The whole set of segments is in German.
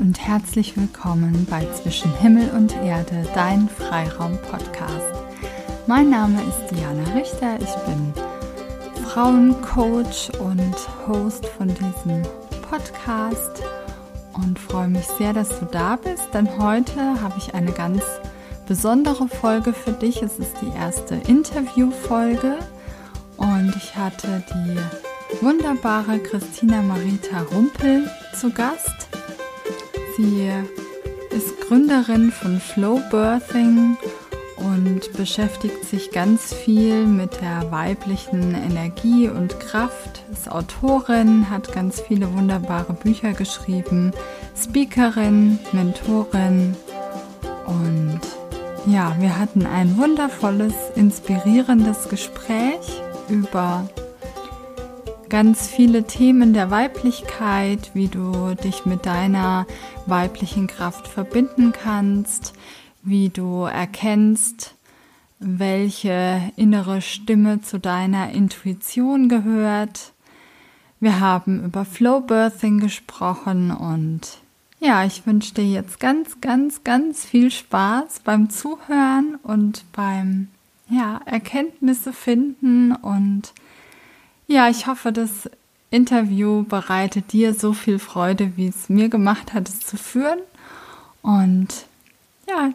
und herzlich willkommen bei Zwischen Himmel und Erde, dein Freiraum-Podcast. Mein Name ist Diana Richter, ich bin Frauencoach und Host von diesem Podcast und freue mich sehr, dass du da bist, denn heute habe ich eine ganz besondere Folge für dich. Es ist die erste Interviewfolge und ich hatte die wunderbare Christina Marita Rumpel zu Gast. Sie ist Gründerin von Flow Birthing und beschäftigt sich ganz viel mit der weiblichen Energie und Kraft, ist Autorin, hat ganz viele wunderbare Bücher geschrieben, Speakerin, Mentorin und ja, wir hatten ein wundervolles, inspirierendes Gespräch über ganz viele Themen der Weiblichkeit, wie du dich mit deiner weiblichen Kraft verbinden kannst, wie du erkennst, welche innere Stimme zu deiner Intuition gehört. Wir haben über Flow Birthing gesprochen und ja, ich wünsche dir jetzt ganz, ganz, ganz viel Spaß beim Zuhören und beim ja, Erkenntnisse finden und ja, ich hoffe, das Interview bereitet dir so viel Freude, wie es mir gemacht hat, es zu führen. Und ja,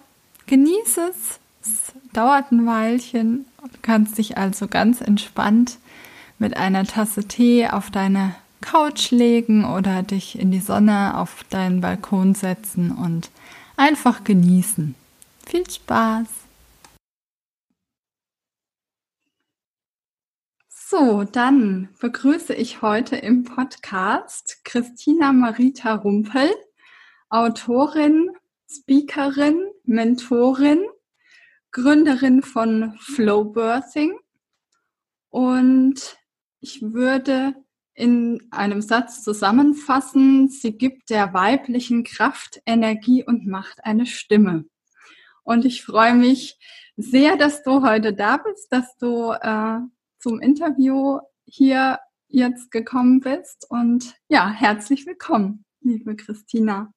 genieße es. Es dauert ein Weilchen. Du kannst dich also ganz entspannt mit einer Tasse Tee auf deine Couch legen oder dich in die Sonne auf deinen Balkon setzen und einfach genießen. Viel Spaß! So, dann begrüße ich heute im Podcast Christina Marita Rumpel, Autorin, Speakerin, Mentorin, Gründerin von Flow Birthing. Und ich würde in einem Satz zusammenfassen, sie gibt der weiblichen Kraft, Energie und Macht eine Stimme. Und ich freue mich sehr, dass du heute da bist, dass du äh, zum Interview hier jetzt gekommen bist. Und ja, herzlich willkommen, liebe Christina.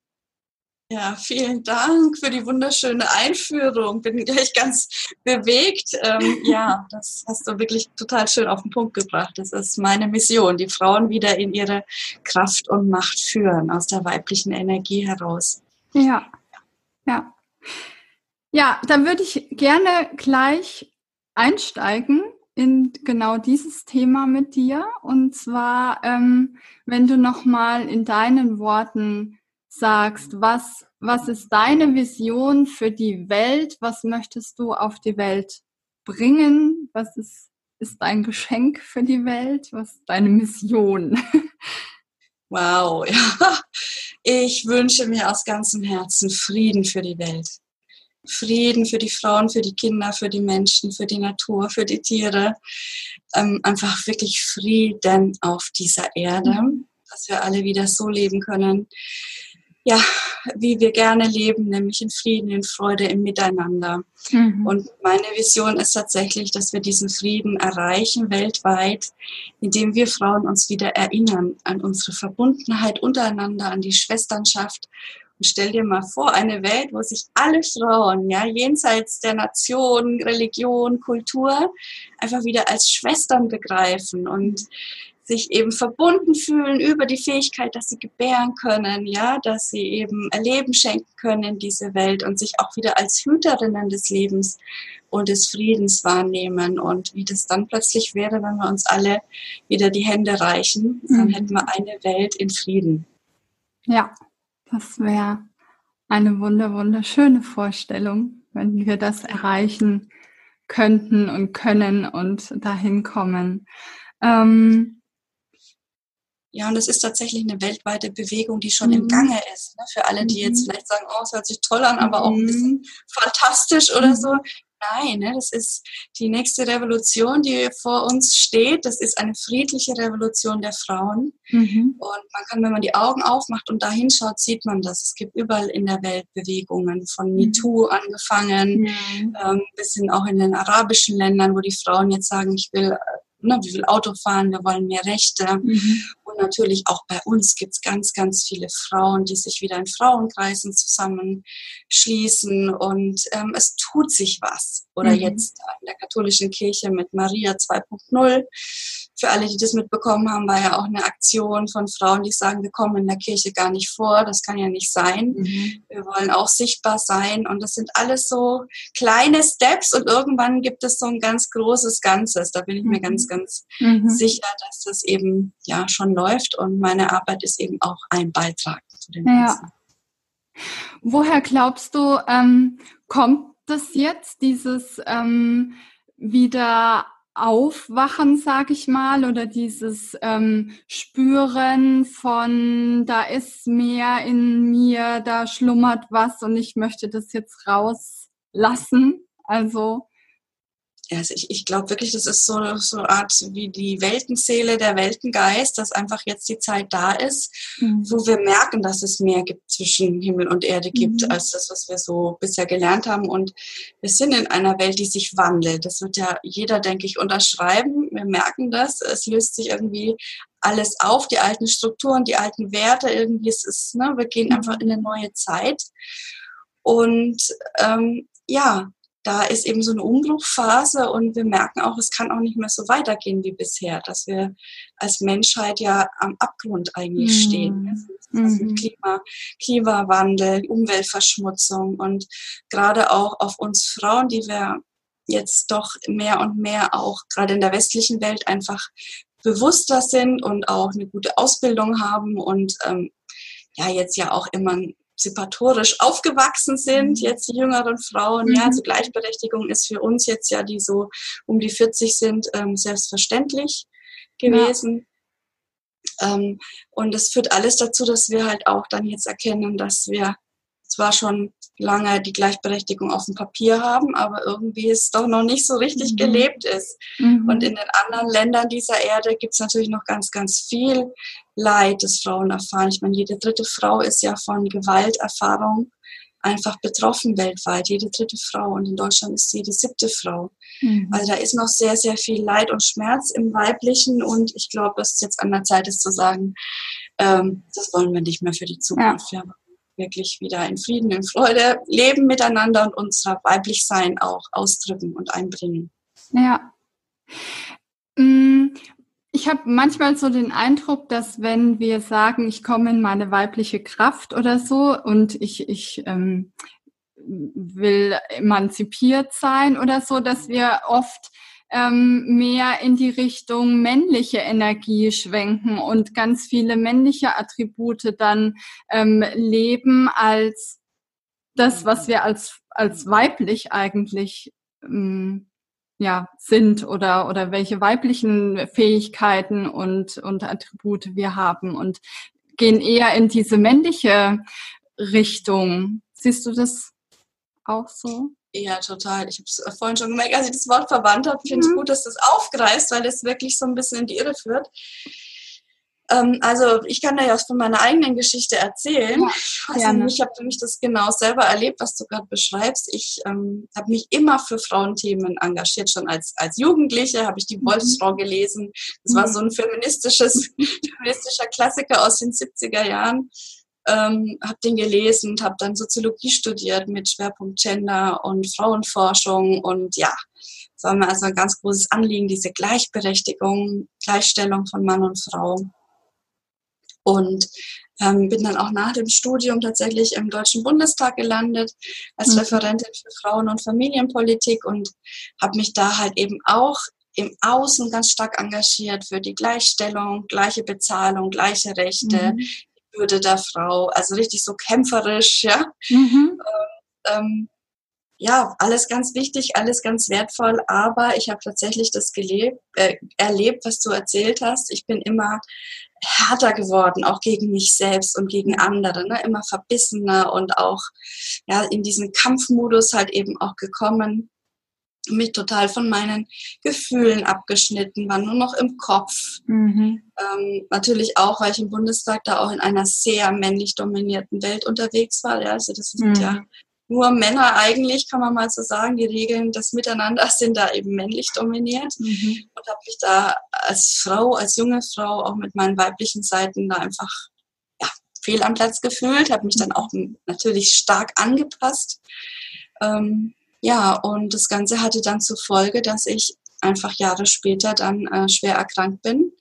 Ja, vielen Dank für die wunderschöne Einführung. Bin gleich ganz bewegt. Ähm, ja, das hast du wirklich total schön auf den Punkt gebracht. Das ist meine Mission, die Frauen wieder in ihre Kraft und Macht führen, aus der weiblichen Energie heraus. Ja, ja. Ja, dann würde ich gerne gleich einsteigen in genau dieses Thema mit dir. Und zwar, ähm, wenn du nochmal in deinen Worten sagst, was, was ist deine Vision für die Welt? Was möchtest du auf die Welt bringen? Was ist, ist dein Geschenk für die Welt? Was ist deine Mission? Wow, ja. Ich wünsche mir aus ganzem Herzen Frieden für die Welt. Frieden für die Frauen, für die Kinder, für die Menschen, für die Natur, für die Tiere. Ähm, einfach wirklich Frieden auf dieser Erde, mhm. dass wir alle wieder so leben können, ja, wie wir gerne leben, nämlich in Frieden, in Freude, im Miteinander. Mhm. Und meine Vision ist tatsächlich, dass wir diesen Frieden erreichen weltweit, indem wir Frauen uns wieder erinnern an unsere Verbundenheit untereinander, an die Schwesternschaft und stell dir mal vor, eine Welt, wo sich alle Frauen, ja, jenseits der Nation, Religion, Kultur, einfach wieder als Schwestern begreifen und sich eben verbunden fühlen über die Fähigkeit, dass sie gebären können, ja, dass sie eben Erleben schenken können in diese Welt und sich auch wieder als Hüterinnen des Lebens und des Friedens wahrnehmen und wie das dann plötzlich wäre, wenn wir uns alle wieder die Hände reichen, dann mhm. hätten wir eine Welt in Frieden. Ja, das wäre eine wunder, wunderschöne Vorstellung, wenn wir das erreichen könnten und können und dahin kommen. Ähm, ja, und es ist tatsächlich eine weltweite Bewegung, die schon mhm. im Gange ist. Ne? Für alle, die jetzt mhm. vielleicht sagen, oh, es hört sich toll an, aber auch ein bisschen mhm. fantastisch oder so. Nein, ne, das ist die nächste Revolution, die vor uns steht. Das ist eine friedliche Revolution der Frauen. Mhm. Und man kann, wenn man die Augen aufmacht und da hinschaut, sieht man das. Es gibt überall in der Welt Bewegungen, von mhm. MeToo angefangen, mhm. ähm, bis hin auch in den arabischen Ländern, wo die Frauen jetzt sagen, ich will ne, wie viel Auto fahren, wir wollen mehr Rechte. Mhm. Und natürlich auch bei uns gibt es ganz, ganz viele Frauen, die sich wieder in Frauenkreisen zusammenschließen und ähm, es tut sich was. Oder mhm. jetzt in der katholischen Kirche mit Maria 2.0 für alle, die das mitbekommen haben, war ja auch eine Aktion von Frauen, die sagen, wir kommen in der Kirche gar nicht vor, das kann ja nicht sein. Mhm. Wir wollen auch sichtbar sein und das sind alles so kleine Steps und irgendwann gibt es so ein ganz großes Ganzes. Da bin ich mir ganz, mhm. ganz mhm. sicher, dass das eben ja schon läuft und meine Arbeit ist eben auch ein Beitrag zu dem ja. Ganzen. Woher glaubst du, ähm, kommt das jetzt, dieses ähm, wieder Aufwachen, sag ich mal, oder dieses ähm, Spüren von, da ist mehr in mir, da schlummert was und ich möchte das jetzt rauslassen. Also also ich, ich glaube wirklich, das ist so, so eine Art wie die Weltenseele, der Weltengeist, dass einfach jetzt die Zeit da ist, mhm. wo wir merken, dass es mehr gibt zwischen Himmel und Erde gibt, mhm. als das, was wir so bisher gelernt haben. Und wir sind in einer Welt, die sich wandelt. Das wird ja jeder, denke ich, unterschreiben. Wir merken das. Es löst sich irgendwie alles auf, die alten Strukturen, die alten Werte. Irgendwie es ist, ne, wir gehen mhm. einfach in eine neue Zeit. Und ähm, ja, da ist eben so eine Umbruchphase und wir merken auch, es kann auch nicht mehr so weitergehen wie bisher, dass wir als Menschheit ja am Abgrund eigentlich mhm. stehen. Also mhm. Klima, Klimawandel, Umweltverschmutzung und gerade auch auf uns Frauen, die wir jetzt doch mehr und mehr auch gerade in der westlichen Welt einfach bewusster sind und auch eine gute Ausbildung haben und ähm, ja jetzt ja auch immer emanzipatorisch aufgewachsen sind, mhm. jetzt die jüngeren Frauen. Mhm. Ja, also Gleichberechtigung ist für uns jetzt ja, die so um die 40 sind, ähm, selbstverständlich gewesen. Ja. Ähm, und es führt alles dazu, dass wir halt auch dann jetzt erkennen, dass wir zwar schon lange die Gleichberechtigung auf dem Papier haben, aber irgendwie es doch noch nicht so richtig mhm. gelebt ist. Mhm. Und in den anderen Ländern dieser Erde gibt es natürlich noch ganz, ganz viel Leid, das Frauen erfahren. Ich meine, jede dritte Frau ist ja von Gewalterfahrung einfach betroffen weltweit, jede dritte Frau. Und in Deutschland ist jede siebte Frau. Mhm. Also da ist noch sehr, sehr viel Leid und Schmerz im Weiblichen. Und ich glaube, dass es jetzt an der Zeit ist zu sagen, ähm, das wollen wir nicht mehr für die Zukunft. Ja. Wir wirklich wieder in Frieden, in Freude leben miteinander und unser Weiblichsein auch ausdrücken und einbringen. Ja. Mm, ich habe manchmal so den Eindruck, dass wenn wir sagen, ich komme in meine weibliche Kraft oder so und ich, ich ähm, will emanzipiert sein oder so, dass wir oft ähm, mehr in die Richtung männliche Energie schwenken und ganz viele männliche Attribute dann ähm, leben als das, was wir als, als weiblich eigentlich ähm, ja, sind oder, oder welche weiblichen Fähigkeiten und, und Attribute wir haben und gehen eher in diese männliche Richtung. Siehst du das auch so? Ja, total. Ich habe es vorhin schon gemerkt, als ich das Wort verwandt habe. Ich finde es mhm. gut, dass du es aufgreifst, weil das wirklich so ein bisschen in die Irre führt. Ähm, also ich kann dir ja von meiner eigenen Geschichte erzählen. Ja, also ich habe für mich das genau selber erlebt, was du gerade beschreibst. Ich ähm, habe mich immer für Frauenthemen engagiert. Schon als, als Jugendliche habe ich die mhm. Wolfsfrau gelesen. Das mhm. war so ein feministisches, feministischer Klassiker aus den 70er Jahren ähm, habe den gelesen habe dann Soziologie studiert mit Schwerpunkt Gender und Frauenforschung und ja, es war mir also ein ganz großes Anliegen, diese Gleichberechtigung, Gleichstellung von Mann und Frau. Und ähm, bin dann auch nach dem Studium tatsächlich im Deutschen Bundestag gelandet als mhm. Referentin für Frauen- und Familienpolitik und habe mich da halt eben auch im Außen ganz stark engagiert für die Gleichstellung, gleiche Bezahlung, gleiche Rechte, mhm. Würde der Frau, also richtig so kämpferisch, ja. Mhm. Ähm, ja, alles ganz wichtig, alles ganz wertvoll, aber ich habe tatsächlich das gelebt, äh, erlebt, was du erzählt hast. Ich bin immer härter geworden, auch gegen mich selbst und gegen andere, ne? immer verbissener und auch ja, in diesen Kampfmodus halt eben auch gekommen mich total von meinen Gefühlen abgeschnitten, war nur noch im Kopf. Mhm. Ähm, natürlich auch, weil ich im Bundestag da auch in einer sehr männlich dominierten Welt unterwegs war. Ja, also das sind mhm. ja nur Männer eigentlich, kann man mal so sagen, die Regeln des Miteinanders sind da eben männlich dominiert mhm. und habe mich da als Frau, als junge Frau auch mit meinen weiblichen Seiten da einfach ja, fehl am Platz gefühlt, habe mich dann auch natürlich stark angepasst. Ähm, ja, und das Ganze hatte dann zur Folge, dass ich einfach Jahre später dann äh, schwer erkrankt bin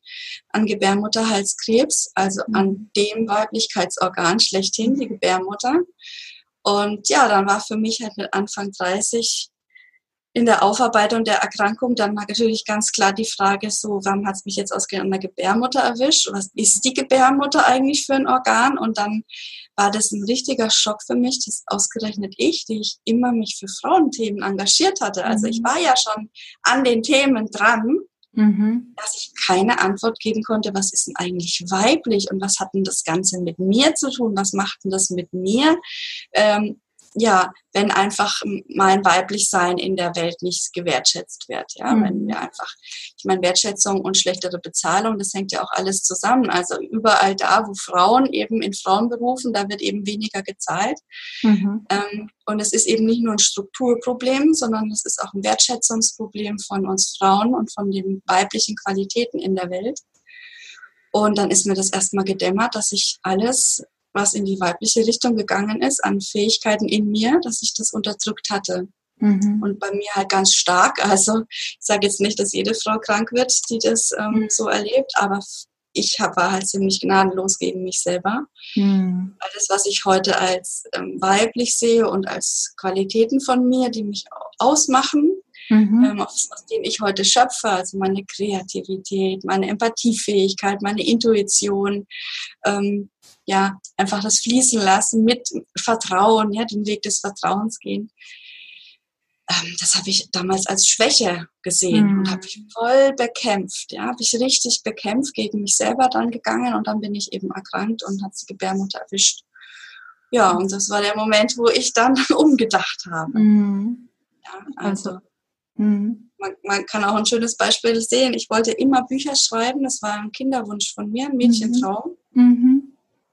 an Gebärmutterhalskrebs, also mhm. an dem Weiblichkeitsorgan schlechthin, die Gebärmutter. Und ja, dann war für mich halt mit Anfang 30 in der Aufarbeitung der Erkrankung dann natürlich ganz klar die Frage so, warum hat es mich jetzt ausgerechnet an der Gebärmutter erwischt? Was ist die Gebärmutter eigentlich für ein Organ? Und dann war das ein richtiger Schock für mich, dass ausgerechnet ich, die ich immer mich für Frauenthemen engagiert hatte, also ich mhm. war ja schon an den Themen dran, mhm. dass ich keine Antwort geben konnte, was ist denn eigentlich weiblich und was hat denn das Ganze mit mir zu tun, was macht denn das mit mir? Ähm, ja, wenn einfach mein Weiblichsein in der Welt nicht gewertschätzt wird. Ja, mhm. wenn wir einfach, ich meine, Wertschätzung und schlechtere Bezahlung, das hängt ja auch alles zusammen. Also überall da, wo Frauen eben in Frauenberufen, da wird eben weniger gezahlt. Mhm. Ähm, und es ist eben nicht nur ein Strukturproblem, sondern es ist auch ein Wertschätzungsproblem von uns Frauen und von den weiblichen Qualitäten in der Welt. Und dann ist mir das erstmal gedämmert, dass ich alles was in die weibliche Richtung gegangen ist, an Fähigkeiten in mir, dass ich das unterdrückt hatte. Mhm. Und bei mir halt ganz stark. Also ich sage jetzt nicht, dass jede Frau krank wird, die das ähm, mhm. so erlebt, aber ich war halt ziemlich gnadenlos gegen mich selber. Mhm. Alles, was ich heute als ähm, weiblich sehe und als Qualitäten von mir, die mich ausmachen, mhm. ähm, aus, aus denen ich heute schöpfe, also meine Kreativität, meine Empathiefähigkeit, meine Intuition, ähm, ja, einfach das fließen lassen mit Vertrauen, ja, den Weg des Vertrauens gehen. Ähm, das habe ich damals als Schwäche gesehen mhm. und habe ich voll bekämpft, ja, habe ich richtig bekämpft, gegen mich selber dann gegangen und dann bin ich eben erkrankt und hat die Gebärmutter erwischt. Ja, und das war der Moment, wo ich dann umgedacht habe. Mhm. Ja, also, also Mhm. Man, man, kann auch ein schönes Beispiel sehen. Ich wollte immer Bücher schreiben. Das war ein Kinderwunsch von mir, ein Mädchentraum. Mhm.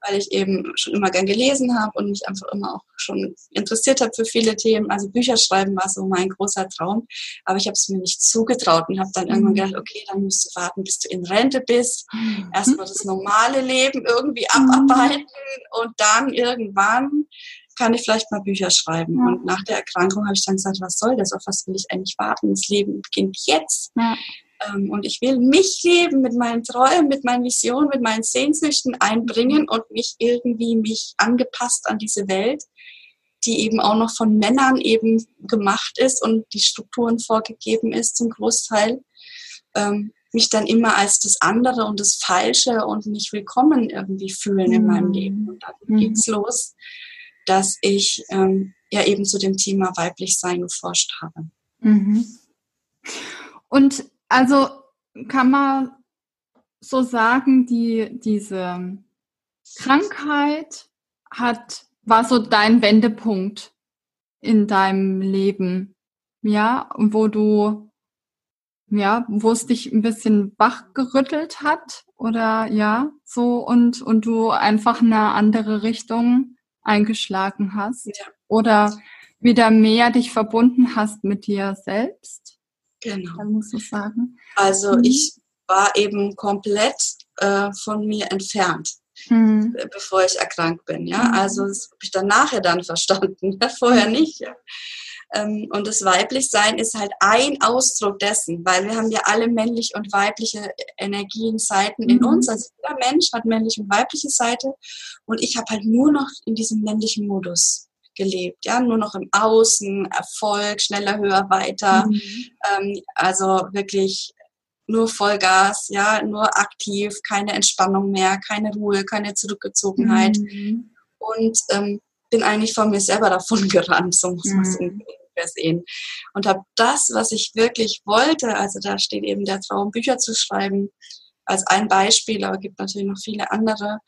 Weil ich eben schon immer gern gelesen habe und mich einfach immer auch schon interessiert habe für viele Themen. Also Bücher schreiben war so mein großer Traum. Aber ich habe es mir nicht zugetraut und habe dann mhm. irgendwann gedacht, okay, dann musst du warten, bis du in Rente bist. Mhm. Erstmal das normale Leben irgendwie mhm. abarbeiten und dann irgendwann kann ich vielleicht mal Bücher schreiben. Ja. Und nach der Erkrankung habe ich dann gesagt, was soll das? Auf was will ich eigentlich warten? Das Leben beginnt jetzt. Ja. Ähm, und ich will mich leben mit meinen Träumen, mit meinen Visionen, mit meinen Sehnsüchten einbringen und nicht irgendwie mich angepasst an diese Welt, die eben auch noch von Männern eben gemacht ist und die Strukturen vorgegeben ist zum Großteil. Ähm, mich dann immer als das andere und das Falsche und nicht willkommen irgendwie fühlen in meinem mhm. Leben. Und dann mhm. geht's los dass ich ähm, ja eben zu dem Thema weiblich sein geforscht habe. Mhm. Und also kann man so sagen, die, diese Krankheit hat, war so dein Wendepunkt in deinem Leben, ja, wo du, ja, wo es dich ein bisschen wachgerüttelt hat oder ja, so und, und du einfach eine andere Richtung eingeschlagen hast ja. oder wieder mehr dich verbunden hast mit dir selbst. Genau. Dann musst du sagen. Also mhm. ich war eben komplett äh, von mir entfernt, mhm. bevor ich erkrankt bin. Ja, mhm. also das habe ich dann nachher dann verstanden, vorher mhm. nicht. Ja? Ähm, und das Weiblichsein ist halt ein Ausdruck dessen, weil wir haben ja alle männliche und weibliche Energien, Seiten in mhm. uns. Also jeder Mensch hat männliche und weibliche Seite. Und ich habe halt nur noch in diesem männlichen Modus gelebt, ja, nur noch im Außen, Erfolg, schneller, höher, weiter. Mhm. Ähm, also wirklich nur Vollgas, ja, nur aktiv, keine Entspannung mehr, keine Ruhe, keine Zurückgezogenheit. Mhm. Und ähm, bin eigentlich von mir selber davon gerannt, so muss man es mhm. sehen. Und habe das, was ich wirklich wollte, also da steht eben der Traum, Bücher zu schreiben, als ein Beispiel, aber es gibt natürlich noch viele andere.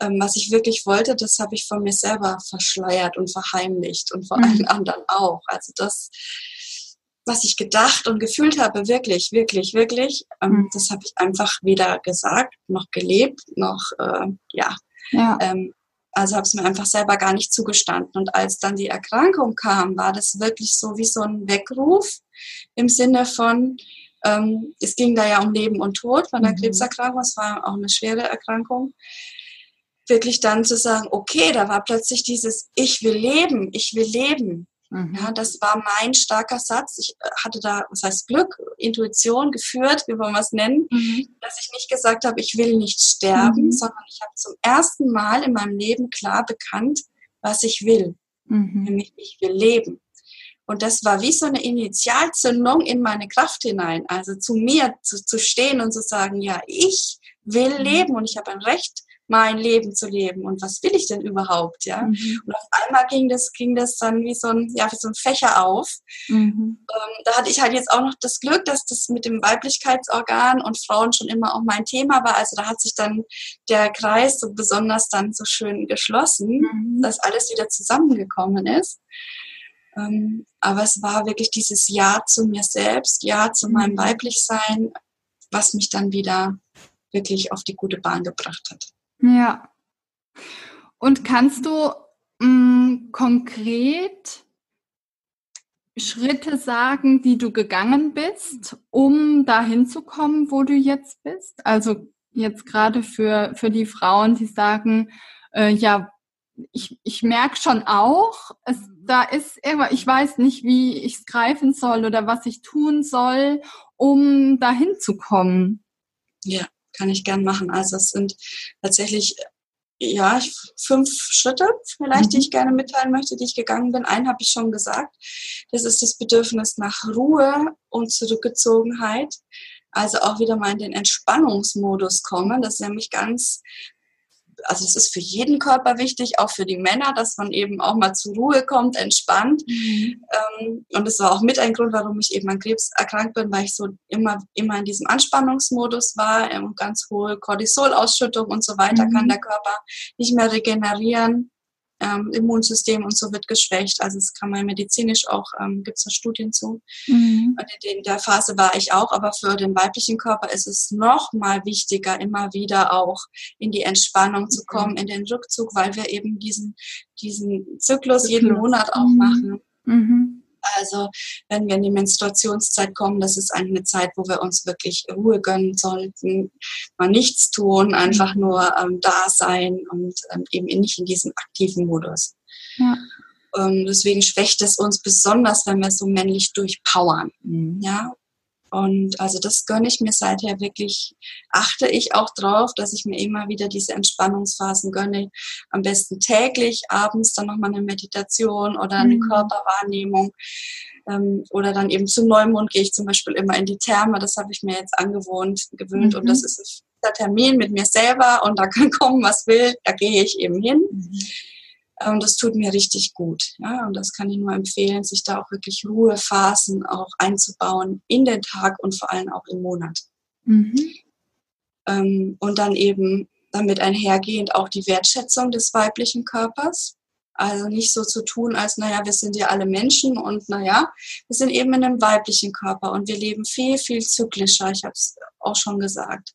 Ähm, was ich wirklich wollte, das habe ich von mir selber verschleiert und verheimlicht und vor mhm. allen anderen auch. Also das, was ich gedacht und gefühlt habe, wirklich, wirklich, wirklich, ähm, mhm. das habe ich einfach weder gesagt, noch gelebt, noch, äh, ja, ja. Ähm, Also habe es mir einfach selber gar nicht zugestanden. Und als dann die Erkrankung kam, war das wirklich so wie so ein Weckruf im Sinne von, ähm, es ging da ja um Leben und Tod von der mhm. Krebserkrankung, es war auch eine schwere Erkrankung. Wirklich dann zu sagen, okay, da war plötzlich dieses Ich will leben, ich will leben. Mhm. Ja, das war mein starker Satz. Ich äh, hatte da, was heißt Glück, Intuition geführt, wie wollen wir es nennen, mhm. dass ich nicht gesagt habe, ich will nicht sterben, mhm. sondern ich habe zum ersten Mal in meinem Leben klar bekannt, was ich will. Mhm. Nämlich, ich will leben. Und das war wie so eine Initialzündung in meine Kraft hinein. Also zu mir zu, zu stehen und zu sagen, ja, ich will mhm. leben und ich habe ein Recht, mein Leben zu leben und was will ich denn überhaupt, ja? Mhm. Und auf einmal ging das, ging das dann wie so ein, ja, wie so ein Fächer auf. Mhm. Ähm, da hatte ich halt jetzt auch noch das Glück, dass das mit dem Weiblichkeitsorgan und Frauen schon immer auch mein Thema war. Also da hat sich dann der Kreis so besonders dann so schön geschlossen, mhm. dass alles wieder zusammengekommen ist. Ähm, aber es war wirklich dieses Ja zu mir selbst, Ja zu meinem mhm. Weiblichsein, was mich dann wieder wirklich auf die gute Bahn gebracht hat. Ja. Und kannst du mh, mm, konkret Schritte sagen, die du gegangen bist, um dahin zu kommen, wo du jetzt bist? Also jetzt gerade für, für die Frauen, die sagen, äh, ja, ich, ich merke schon auch, es, da ist irgendwas, ich weiß nicht, wie ich es greifen soll oder was ich tun soll, um dahin zu kommen. Ja kann ich gern machen. Also es sind tatsächlich ja, fünf Schritte vielleicht, mhm. die ich gerne mitteilen möchte, die ich gegangen bin. Einen habe ich schon gesagt. Das ist das Bedürfnis nach Ruhe und Zurückgezogenheit. Also auch wieder mal in den Entspannungsmodus kommen. Das ist nämlich ganz also es ist für jeden Körper wichtig, auch für die Männer, dass man eben auch mal zur Ruhe kommt, entspannt. Mhm. Ähm, und das war auch mit ein Grund, warum ich eben an Krebs erkrankt bin, weil ich so immer, immer in diesem Anspannungsmodus war, ähm, ganz hohe Cortisolausschüttung und so weiter, mhm. kann der Körper nicht mehr regenerieren ähm, Immunsystem und so wird geschwächt. Also es kann man medizinisch auch, ähm, gibt es da Studien zu. Mhm. Und in der Phase war ich auch, aber für den weiblichen Körper ist es noch mal wichtiger, immer wieder auch in die Entspannung zu kommen, mhm. in den Rückzug, weil wir eben diesen, diesen Zyklus, Zyklus. jeden Monat auch mhm. machen. Also wenn wir in die Menstruationszeit kommen, das ist eine Zeit, wo wir uns wirklich Ruhe gönnen sollten, mal nichts tun, einfach mhm. nur ähm, da sein und ähm, eben nicht in diesem aktiven Modus. Ja. Ähm, deswegen schwächt es uns besonders, wenn wir so männlich durchpowern. Mhm. Ja, und also das gönne ich mir seither wirklich, achte ich auch drauf, dass ich mir immer wieder diese Entspannungsphasen gönne. Am besten täglich, abends dann nochmal eine Meditation oder eine mhm. Körperwahrnehmung. Ähm, oder dann eben zum Neumond gehe ich zum Beispiel immer in die Therme. Das habe ich mir jetzt angewohnt, gewöhnt. Mhm. Und das ist ein Termin mit mir selber und da kann kommen, was will. Da gehe ich eben hin. Mhm. Und ähm, das tut mir richtig gut. Ja? Und das kann ich nur empfehlen, sich da auch wirklich Ruhephasen auch einzubauen in den Tag und vor allem auch im Monat. Mhm. Ähm, und dann eben damit einhergehend auch die Wertschätzung des weiblichen Körpers. Also nicht so zu tun, als, naja, wir sind ja alle Menschen und naja, wir sind eben in einem weiblichen Körper und wir leben viel, viel zyklischer. Ich habe es auch schon gesagt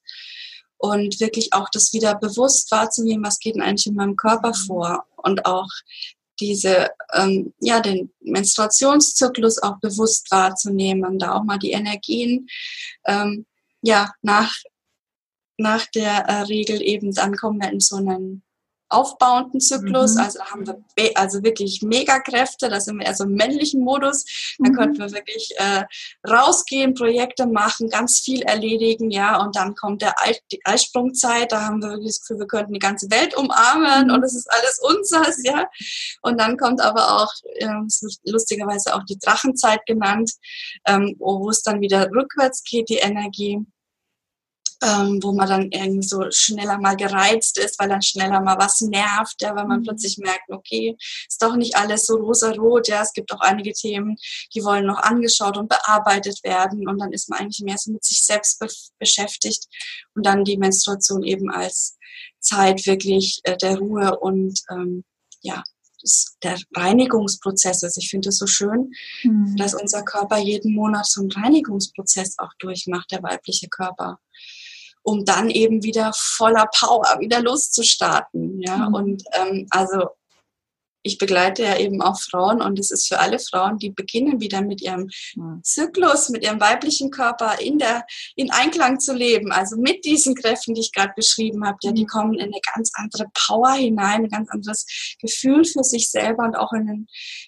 und wirklich auch das wieder bewusst wahrzunehmen, was geht denn eigentlich in meinem Körper mhm. vor und auch diese, ähm, ja, den Menstruationszyklus auch bewusst wahrzunehmen, da auch mal die Energien, ähm, ja, nach, nach der äh, Regel eben, dann kommen wir in so einen aufbauenden Zyklus. Mhm. Also da haben wir also wirklich Megakräfte, da sind wir eher so im männlichen Modus. Da mhm. könnten wir wirklich äh, rausgehen, Projekte machen, ganz viel erledigen, ja. Und dann kommt der Ei die Eisprungzeit, da haben wir wirklich das Gefühl, wir könnten die ganze Welt umarmen mhm. und es ist alles unseres, ja. Und dann kommt aber auch, äh, lustigerweise auch die Drachenzeit genannt, ähm, wo es dann wieder rückwärts geht, die Energie ähm, wo man dann irgendwie so schneller mal gereizt ist, weil dann schneller mal was nervt, ja, weil man mhm. plötzlich merkt, okay, ist doch nicht alles so rosa-rot, ja, es gibt auch einige Themen, die wollen noch angeschaut und bearbeitet werden und dann ist man eigentlich mehr so mit sich selbst be beschäftigt und dann die Menstruation eben als Zeit wirklich äh, der Ruhe und ähm, ja, der Reinigungsprozess ist. Ich finde es so schön, mhm. dass unser Körper jeden Monat so einen Reinigungsprozess auch durchmacht, der weibliche Körper. Um dann eben wieder voller Power wieder loszustarten. Ja, mhm. und ähm, also ich begleite ja eben auch Frauen und es ist für alle Frauen, die beginnen wieder mit ihrem Zyklus, mit ihrem weiblichen Körper in der, in Einklang zu leben. Also mit diesen Kräften, die ich gerade beschrieben habe, ja, die mhm. kommen in eine ganz andere Power hinein, ein ganz anderes Gefühl für sich selber und auch in eine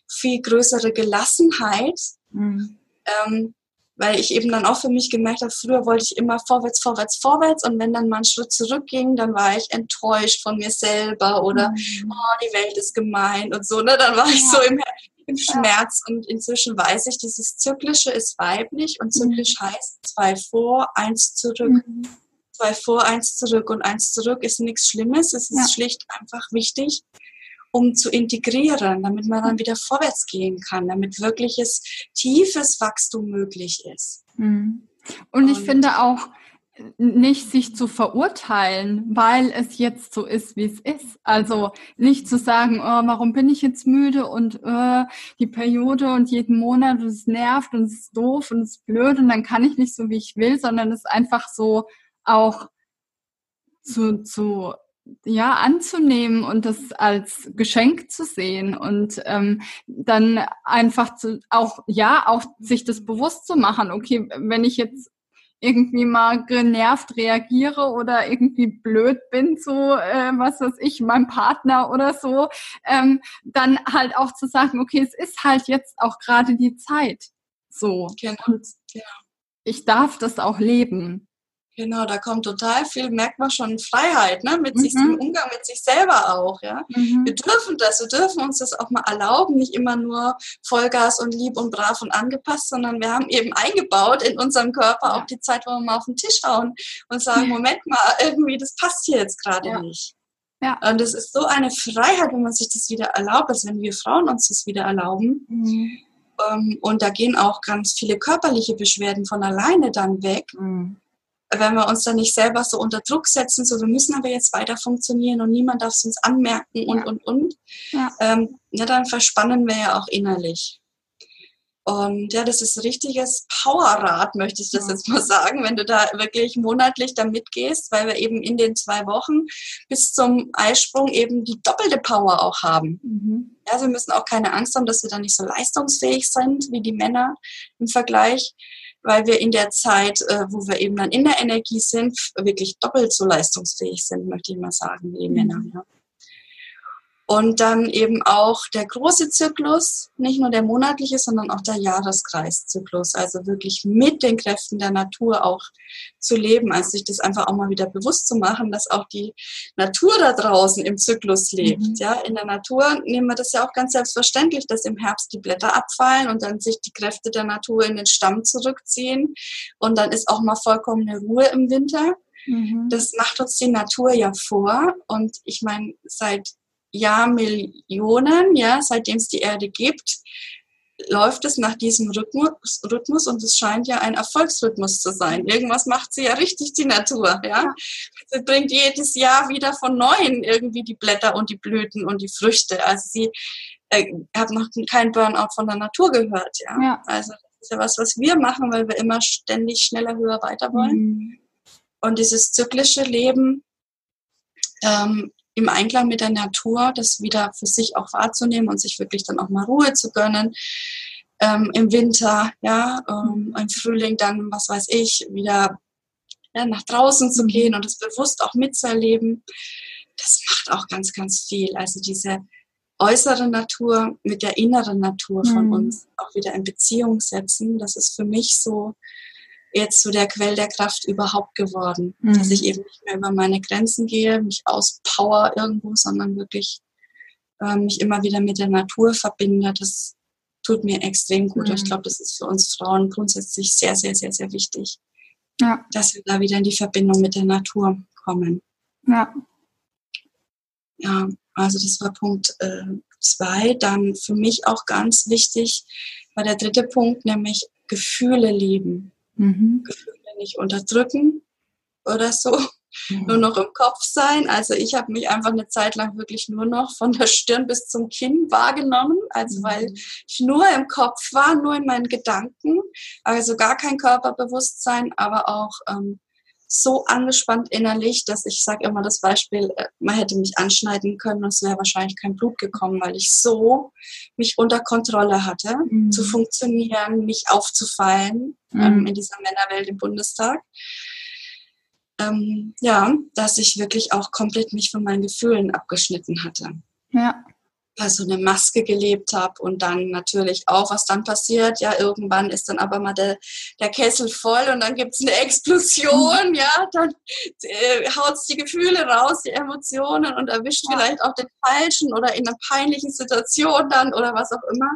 viel größere Gelassenheit. Mhm. Ähm, weil ich eben dann auch für mich gemerkt habe, früher wollte ich immer vorwärts, vorwärts, vorwärts und wenn dann mal ein Schritt zurückging, dann war ich enttäuscht von mir selber oder mhm. oh, die Welt ist gemein und so, ne? dann war ja. ich so im, im Schmerz ja. und inzwischen weiß ich, dieses Zyklische ist weiblich und zyklisch mhm. heißt zwei vor, eins zurück. Mhm. Zwei vor, eins zurück und eins zurück ist nichts Schlimmes, es ist ja. schlicht einfach wichtig, um zu integrieren, damit man dann wieder vorwärts gehen kann, damit wirkliches tiefes Wachstum möglich ist. Mhm. Und ich Und finde auch, nicht sich zu verurteilen, weil es jetzt so ist, wie es ist. Also nicht zu sagen, oh, warum bin ich jetzt müde und äh, die Periode und jeden Monat und es nervt und es ist doof und es ist blöd und dann kann ich nicht so, wie ich will, sondern es einfach so auch zu, zu ja anzunehmen und das als Geschenk zu sehen und ähm, dann einfach zu auch ja auch sich das bewusst zu machen okay wenn ich jetzt irgendwie mal genervt reagiere oder irgendwie blöd bin zu äh, was weiß ich meinem Partner oder so ähm, dann halt auch zu sagen okay es ist halt jetzt auch gerade die Zeit so genau. und ich darf das auch leben Genau, da kommt total viel, merkt man schon Freiheit, ne? mit mhm. sich, im Umgang mit sich selber auch, ja. Mhm. Wir dürfen das, wir dürfen uns das auch mal erlauben, nicht immer nur Vollgas und lieb und brav und angepasst, sondern wir haben eben eingebaut in unserem Körper ja. auch die Zeit, wo wir mal auf den Tisch hauen und sagen, Moment mal, irgendwie, das passt hier jetzt gerade ja. nicht. Ja. Und es ist so eine Freiheit, wenn man sich das wieder erlaubt, als wenn wir Frauen uns das wieder erlauben. Mhm. Ähm, und da gehen auch ganz viele körperliche Beschwerden von alleine dann weg. Mhm wenn wir uns dann nicht selber so unter Druck setzen, so wir müssen aber jetzt weiter funktionieren und niemand darf es uns anmerken und, ja. und, und, ja. Ähm, ja, dann verspannen wir ja auch innerlich. Und ja, das ist richtiges Powerrad, möchte ich das jetzt mal sagen, wenn du da wirklich monatlich da mitgehst, weil wir eben in den zwei Wochen bis zum Eisprung eben die doppelte Power auch haben. Mhm. Ja, also wir müssen auch keine Angst haben, dass wir da nicht so leistungsfähig sind wie die Männer im Vergleich, weil wir in der Zeit, äh, wo wir eben dann in der Energie sind, wirklich doppelt so leistungsfähig sind, möchte ich mal sagen, wie die mhm. Männer. Ja. Und dann eben auch der große Zyklus, nicht nur der monatliche, sondern auch der Jahreskreiszyklus. Also wirklich mit den Kräften der Natur auch zu leben. Also sich das einfach auch mal wieder bewusst zu machen, dass auch die Natur da draußen im Zyklus lebt. Mhm. Ja, in der Natur nehmen wir das ja auch ganz selbstverständlich, dass im Herbst die Blätter abfallen und dann sich die Kräfte der Natur in den Stamm zurückziehen. Und dann ist auch mal vollkommene Ruhe im Winter. Mhm. Das macht uns die Natur ja vor. Und ich meine, seit Jahrmillionen, ja, seitdem es die Erde gibt, läuft es nach diesem Rhythmus, Rhythmus und es scheint ja ein Erfolgsrhythmus zu sein. Irgendwas macht sie ja richtig, die Natur. Ja? Sie bringt jedes Jahr wieder von Neuem irgendwie die Blätter und die Blüten und die Früchte. Also sie äh, hat noch kein Burnout von der Natur gehört. Ja? ja? Also das ist ja was, was wir machen, weil wir immer ständig schneller, höher, weiter wollen. Mhm. Und dieses zyklische Leben ähm, im Einklang mit der Natur, das wieder für sich auch wahrzunehmen und sich wirklich dann auch mal Ruhe zu gönnen. Ähm, Im Winter, ja, ähm, im Frühling dann, was weiß ich, wieder ja, nach draußen zu gehen und es bewusst auch mitzuerleben. Das macht auch ganz, ganz viel. Also diese äußere Natur mit der inneren Natur von mhm. uns auch wieder in Beziehung setzen, das ist für mich so jetzt so der Quell der Kraft überhaupt geworden. Mhm. Dass ich eben nicht mehr über meine Grenzen gehe, mich auspower irgendwo, sondern wirklich äh, mich immer wieder mit der Natur verbinde. Das tut mir extrem gut. Mhm. Ich glaube, das ist für uns Frauen grundsätzlich sehr, sehr, sehr, sehr wichtig. Ja. Dass wir da wieder in die Verbindung mit der Natur kommen. Ja. Ja, also das war Punkt äh, zwei. Dann für mich auch ganz wichtig war der dritte Punkt, nämlich Gefühle lieben. Mhm. Gefühle nicht unterdrücken oder so. Mhm. Nur noch im Kopf sein. Also ich habe mich einfach eine Zeit lang wirklich nur noch von der Stirn bis zum Kinn wahrgenommen. Also mhm. weil ich nur im Kopf war, nur in meinen Gedanken. Also gar kein Körperbewusstsein, aber auch ähm, so angespannt innerlich, dass ich sage immer das Beispiel, äh, man hätte mich anschneiden können und es wäre wahrscheinlich kein Blut gekommen, weil ich so mich unter Kontrolle hatte, mhm. zu funktionieren, nicht aufzufallen mhm. ähm, in dieser Männerwelt im Bundestag. Ähm, ja, dass ich wirklich auch komplett mich von meinen Gefühlen abgeschnitten hatte. Ja so eine Maske gelebt habe und dann natürlich auch, was dann passiert, ja, irgendwann ist dann aber mal der, der Kessel voll und dann gibt es eine Explosion, ja, dann äh, haut die Gefühle raus, die Emotionen und erwischt ja. vielleicht auch den Falschen oder in einer peinlichen Situation dann oder was auch immer.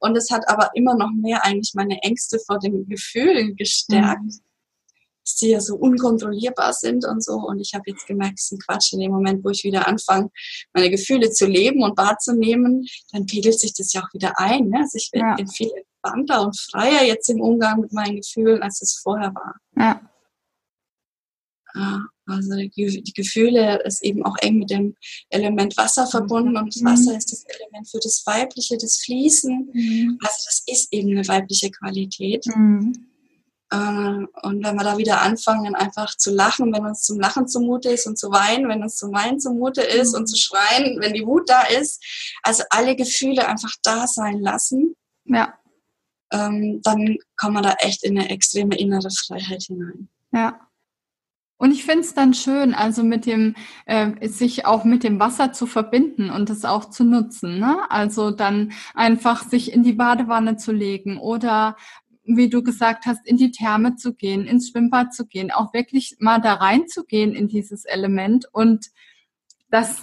Und es hat aber immer noch mehr eigentlich meine Ängste vor den Gefühlen gestärkt. Mhm die ja so unkontrollierbar sind und so. Und ich habe jetzt gemerkt, es ist ein Quatsch. In dem Moment, wo ich wieder anfange, meine Gefühle zu leben und wahrzunehmen, dann pegelt sich das ja auch wieder ein. Ne? Also ich bin, ja. viel entspannter und freier jetzt im Umgang mit meinen Gefühlen, als es vorher war. Ja. Also die Gefühle ist eben auch eng mit dem Element Wasser verbunden und das Wasser ist das Element für das Weibliche, das Fließen. Mhm. Also das ist eben eine weibliche Qualität. Mhm. Äh, und wenn wir da wieder anfangen, einfach zu lachen, wenn uns zum Lachen zumute ist und zu weinen, wenn uns zum Weinen zumute ist und zu schreien, wenn die Wut da ist. Also alle Gefühle einfach da sein lassen. Ja. Ähm, dann kommen wir da echt in eine extreme innere Freiheit hinein. Ja. Und ich finde es dann schön, also mit dem, äh, sich auch mit dem Wasser zu verbinden und es auch zu nutzen. Ne? Also dann einfach sich in die Badewanne zu legen oder wie du gesagt hast, in die Therme zu gehen, ins Schwimmbad zu gehen, auch wirklich mal da reinzugehen in dieses Element und das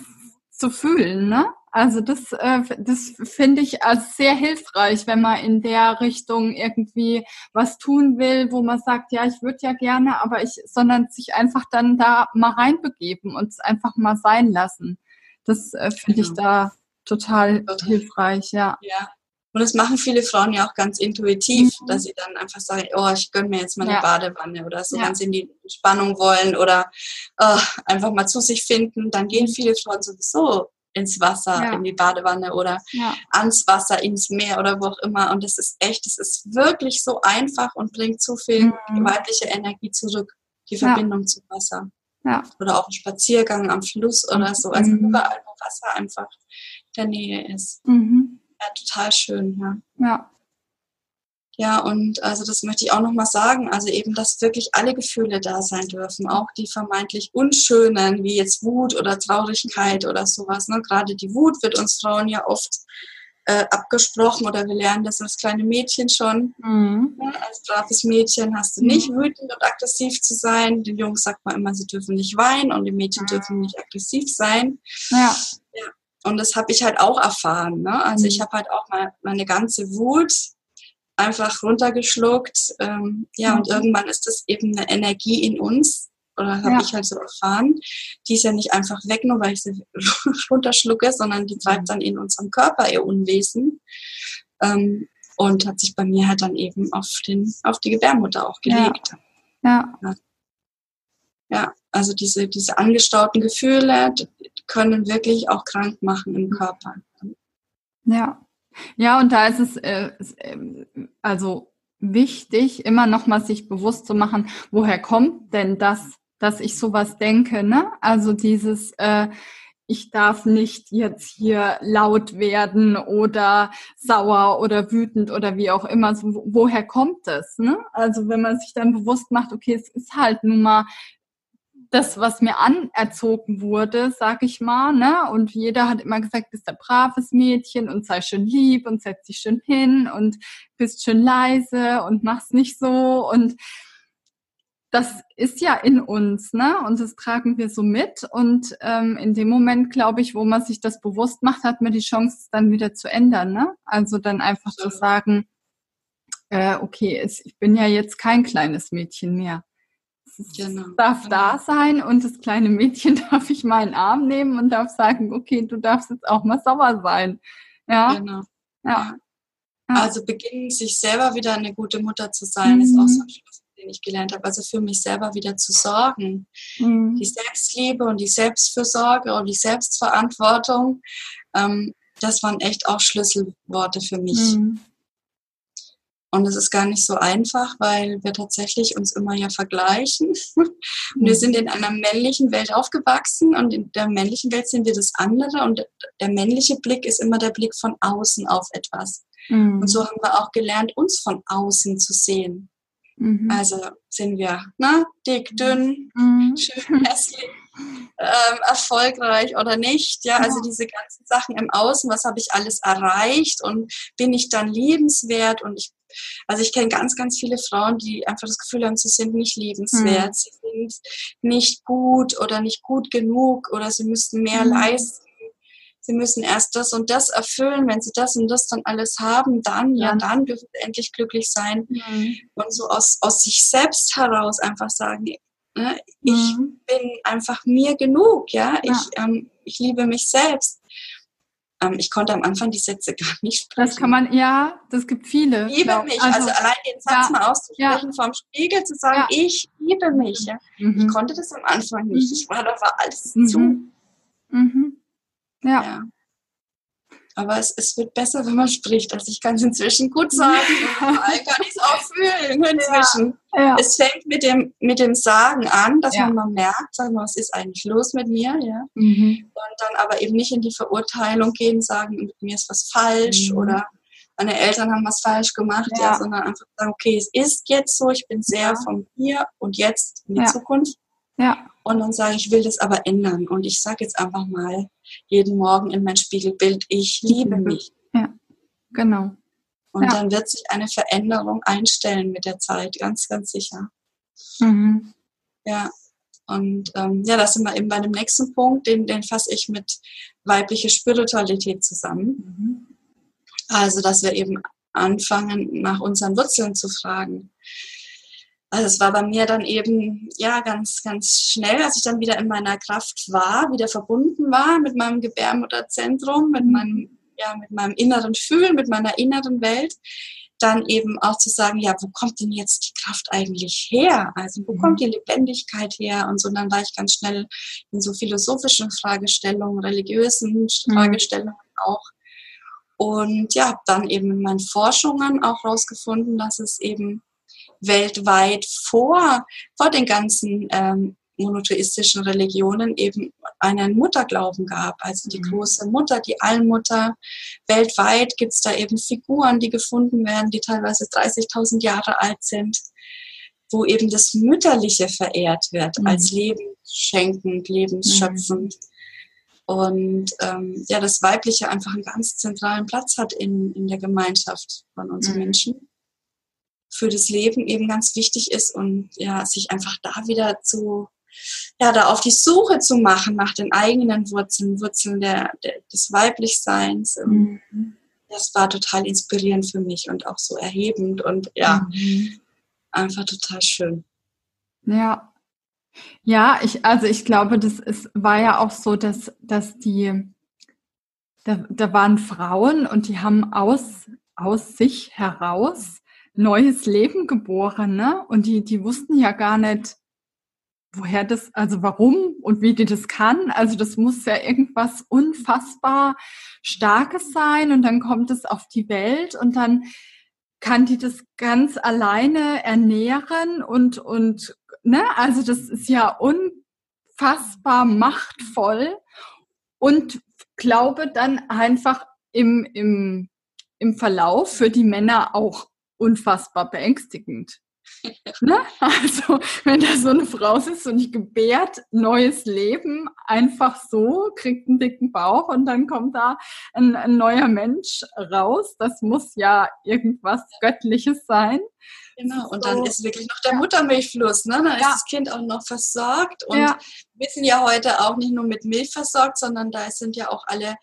zu fühlen, ne? Also das, äh, das finde ich als sehr hilfreich, wenn man in der Richtung irgendwie was tun will, wo man sagt, ja, ich würde ja gerne, aber ich, sondern sich einfach dann da mal reinbegeben und es einfach mal sein lassen. Das äh, finde genau. ich da total, total hilfreich, ja. Ja, und das machen viele Frauen ja auch ganz intuitiv, mhm. dass sie dann einfach sagen, oh, ich gönne mir jetzt mal eine ja. Badewanne oder so, ja. wenn sie in die Entspannung wollen oder oh, einfach mal zu sich finden. Dann gehen viele Frauen sowieso ins Wasser, ja. in die Badewanne oder ja. ans Wasser, ins Meer oder wo auch immer. Und das ist echt, das ist wirklich so einfach und bringt so viel mhm. weibliche Energie zurück, die Verbindung ja. zum Wasser. Oder auch ein Spaziergang am Fluss oder so. Also mhm. überall, wo Wasser einfach in der Nähe ist. Mhm. Ja, total schön, ja. Ja. Ja, und also das möchte ich auch nochmal sagen, also eben, dass wirklich alle Gefühle da sein dürfen, auch die vermeintlich unschönen, wie jetzt Wut oder Traurigkeit oder sowas. Ne? Gerade die Wut wird uns Frauen ja oft äh, abgesprochen oder wir lernen das als kleine Mädchen schon. Mhm. Ja, als braves Mädchen hast du nicht mhm. wütend und aggressiv zu sein. Den Jungs sagt man immer, sie dürfen nicht weinen und die Mädchen mhm. dürfen nicht aggressiv sein. Ja. ja. Und das habe ich halt auch erfahren. Ne? Also ich mhm. habe halt auch mal meine ganze Wut einfach runtergeschluckt. Ähm, ja, mhm. und irgendwann ist das eben eine Energie in uns, oder habe ja. ich halt so erfahren. Die ist ja nicht einfach weg, nur weil ich sie runterschlucke, sondern die treibt mhm. dann in unserem Körper ihr Unwesen. Ähm, und hat sich bei mir halt dann eben auf, den, auf die Gebärmutter auch gelegt. Ja. ja. Ja, also diese, diese angestauten Gefühle können wirklich auch krank machen im Körper. Ja, ja, und da ist es äh, ähm, also wichtig, immer noch mal sich bewusst zu machen, woher kommt denn das, dass ich sowas denke, ne? Also dieses äh, ich darf nicht jetzt hier laut werden oder sauer oder wütend oder wie auch immer. So, woher kommt das? Ne? Also wenn man sich dann bewusst macht, okay, es ist halt nun mal das, was mir anerzogen wurde, sag ich mal, ne? Und jeder hat immer gesagt, bist ein braves Mädchen und sei schön lieb und setz dich schön hin und bist schön leise und mach's nicht so und das ist ja in uns, ne? Und das tragen wir so mit. Und ähm, in dem Moment, glaube ich, wo man sich das bewusst macht, hat man die Chance, es dann wieder zu ändern, ne? Also dann einfach zu sagen, äh, okay, ich bin ja jetzt kein kleines Mädchen mehr genau. darf da sein und das kleine Mädchen darf ich meinen Arm nehmen und darf sagen, okay, du darfst jetzt auch mal sauer sein. Ja. Genau. Ja. ja. Also beginnen, sich selber wieder eine gute Mutter zu sein, mhm. ist auch so ein Schluss, den ich gelernt habe. Also für mich selber wieder zu sorgen. Mhm. Die Selbstliebe und die Selbstfürsorge und die Selbstverantwortung, ähm, das waren echt auch Schlüsselworte für mich. Mhm. Und es ist gar nicht so einfach, weil wir tatsächlich uns immer ja vergleichen. Und wir mhm. sind in einer männlichen Welt aufgewachsen und in der männlichen Welt sind wir das andere und der männliche Blick ist immer der Blick von außen auf etwas. Mhm. Und so haben wir auch gelernt, uns von außen zu sehen. Mhm. Also sind wir ne, dick, dünn, mhm. schön hässlich, ähm, erfolgreich oder nicht. Ja, also diese ganzen Sachen im Außen, was habe ich alles erreicht und bin ich dann liebenswert? Und ich, also ich kenne ganz, ganz viele Frauen, die einfach das Gefühl haben, sie sind nicht liebenswert, mhm. sie sind nicht gut oder nicht gut genug oder sie müssten mehr mhm. leisten sie müssen erst das und das erfüllen. Wenn sie das und das dann alles haben, dann, ja, ja dann dürfen sie endlich glücklich sein. Mhm. Und so aus, aus sich selbst heraus einfach sagen, ne, ich mhm. bin einfach mir genug, ja, ja. Ich, ähm, ich liebe mich selbst. Ähm, ich konnte am Anfang die Sätze gar nicht sprechen. Das kann man, ja, das gibt viele. Ich liebe glaub. mich, also, also, allein den Satz ja, mal auszusprechen, ja. vom Spiegel zu sagen, ich liebe mich. Mhm. Ich konnte das am Anfang nicht. Ich war, da war alles mhm. zu. Mhm. Ja. Aber es, es wird besser, wenn man spricht. Also ich kann es inzwischen gut sagen. kann ich es auch fühlen inzwischen. Ja, ja. Es fängt mit dem, mit dem Sagen an, dass ja. man mal merkt, sag mal, was ist eigentlich los mit mir, ja. Mhm. Und dann aber eben nicht in die Verurteilung gehen, sagen, mit mir ist was falsch mhm. oder meine Eltern haben was falsch gemacht, ja. sondern einfach sagen, okay, es ist jetzt so, ich bin sehr von hier und jetzt in die Zukunft. Ja. Und dann sage ich, ich will das aber ändern. Und ich sage jetzt einfach mal jeden Morgen in mein Spiegelbild, ich liebe mich. Ja, genau. Und ja. dann wird sich eine Veränderung einstellen mit der Zeit, ganz, ganz sicher. Mhm. Ja. Und ähm, ja, da sind wir eben bei dem nächsten Punkt, den, den fasse ich mit weiblicher Spiritualität zusammen. Mhm. Also, dass wir eben anfangen, nach unseren Wurzeln zu fragen. Also es war bei mir dann eben ja ganz, ganz schnell, als ich dann wieder in meiner Kraft war, wieder verbunden war mit meinem Gebärmutterzentrum, mit meinem, ja, mit meinem inneren Fühlen, mit meiner inneren Welt, dann eben auch zu sagen, ja, wo kommt denn jetzt die Kraft eigentlich her? Also wo kommt die Lebendigkeit her? Und so, dann war ich ganz schnell in so philosophischen Fragestellungen, religiösen mhm. Fragestellungen auch. Und ja, habe dann eben in meinen Forschungen auch rausgefunden, dass es eben weltweit vor, vor den ganzen ähm, monotheistischen Religionen eben einen Mutterglauben gab, also die mhm. große Mutter, die Allmutter. Weltweit gibt es da eben Figuren, die gefunden werden, die teilweise 30.000 Jahre alt sind, wo eben das Mütterliche verehrt wird, mhm. als lebensschenkend, lebensschöpfend. Mhm. Und ähm, ja, das Weibliche einfach einen ganz zentralen Platz hat in, in der Gemeinschaft von uns mhm. Menschen für das Leben eben ganz wichtig ist und ja, sich einfach da wieder zu, ja, da auf die Suche zu machen nach den eigenen Wurzeln, Wurzeln der, der des Weiblichseins. Ähm, mhm. Das war total inspirierend für mich und auch so erhebend und ja, mhm. einfach total schön. Ja. Ja, ich, also ich glaube, das ist, war ja auch so, dass, dass die, da, da waren Frauen und die haben aus, aus sich heraus neues Leben geboren, ne? Und die, die wussten ja gar nicht, woher das, also warum und wie die das kann. Also das muss ja irgendwas unfassbar Starkes sein und dann kommt es auf die Welt und dann kann die das ganz alleine ernähren und, und, ne? Also das ist ja unfassbar machtvoll und glaube dann einfach im, im, im Verlauf für die Männer auch unfassbar beängstigend. ne? Also, wenn da so eine Frau ist und die gebärt neues Leben einfach so, kriegt einen dicken Bauch und dann kommt da ein, ein neuer Mensch raus, das muss ja irgendwas Göttliches sein. Genau, und so. dann ist wirklich noch der ja. Muttermilchfluss, ne? Dann ja. ist das Kind auch noch versorgt und ja. wir sind ja heute auch nicht nur mit Milch versorgt, sondern da sind ja auch alle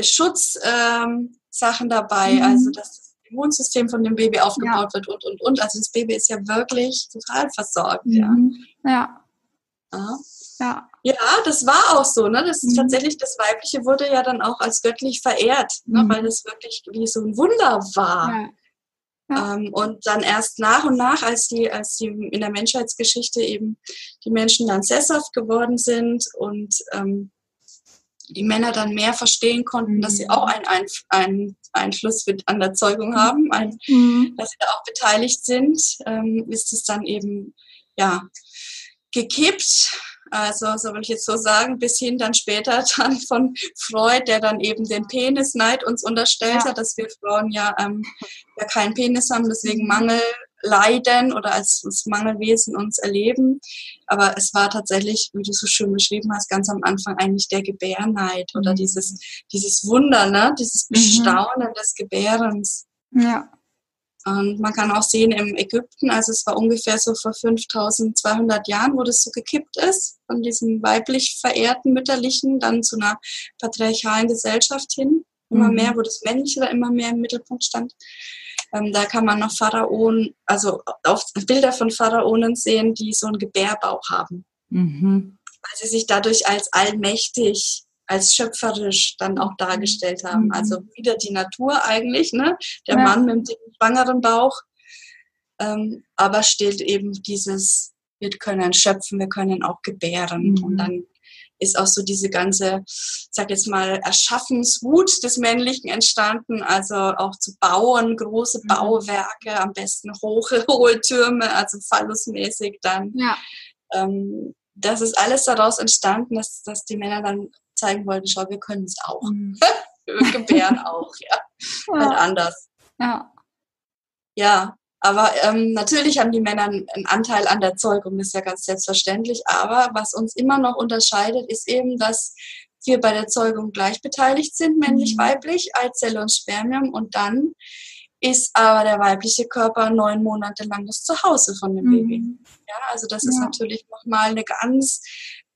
Schutzsachen ähm, dabei, mhm. also dass Immunsystem von dem Baby aufgebaut ja. wird und, und, und. Also das Baby ist ja wirklich total versorgt. Mhm. Ja. ja. Ja. ja, das war auch so. Ne? Das ist mhm. tatsächlich, das Weibliche wurde ja dann auch als göttlich verehrt, ne? Mhm. weil das wirklich wie so ein Wunder war. Ja. Ja. Ähm, und dann erst nach und nach, als die, als die in der Menschheitsgeschichte eben die Menschen dann sesshaft geworden sind und ähm, die Männer dann mehr verstehen konnten, dass sie auch einen, Einf einen Einfluss an der Zeugung haben, ein, mhm. dass sie da auch beteiligt sind, ähm, ist es dann eben ja gekippt. Also, so will ich jetzt so sagen, bis hin dann später dann von Freud, der dann eben den Penisneid uns unterstellt ja. hat, dass wir Frauen ja, ähm, ja keinen Penis haben, deswegen mhm. Mangel leiden oder als, als Mangelwesen uns erleben. Aber es war tatsächlich, wie du so schön beschrieben hast, ganz am Anfang eigentlich der Gebärneid oder mhm. dieses, dieses Wunder, ne? dieses mhm. Bestaunen mhm. des Gebärens. Ja. Und man kann auch sehen im Ägypten, also es war ungefähr so vor 5200 Jahren, wo das so gekippt ist, von diesem weiblich verehrten mütterlichen dann zu einer patriarchalen Gesellschaft hin. Immer mhm. mehr, wo das Männliche da immer mehr im Mittelpunkt stand. Ähm, da kann man noch Pharaonen, also auf Bilder von Pharaonen sehen, die so einen Gebärbauch haben. Mhm. Weil sie sich dadurch als allmächtig, als schöpferisch dann auch dargestellt haben. Mhm. Also wieder die Natur eigentlich, ne? Der ja. Mann mit dem schwangeren Bauch. Ähm, aber steht eben dieses, wir können schöpfen, wir können auch gebären. Mhm. Und dann ist auch so diese ganze, sag jetzt mal, Erschaffenswut des Männlichen entstanden, also auch zu bauen, große mhm. Bauwerke, am besten hohe, hohe Türme, also phallusmäßig dann. Ja. Ähm, das ist alles daraus entstanden, dass, dass die Männer dann zeigen wollten, schau, wir können es auch. Mhm. wir gebären auch, ja. ja. Halt anders. Ja. Ja, aber ähm, natürlich haben die Männer einen Anteil an der Zeugung, das ist ja ganz selbstverständlich. Aber was uns immer noch unterscheidet, ist eben, dass wir bei der Zeugung gleich beteiligt sind, männlich-weiblich, mhm. Eizelle und Spermium. Und dann ist aber der weibliche Körper neun Monate lang das Zuhause von dem Baby. Mhm. Ja, also das ja. ist natürlich nochmal eine ganz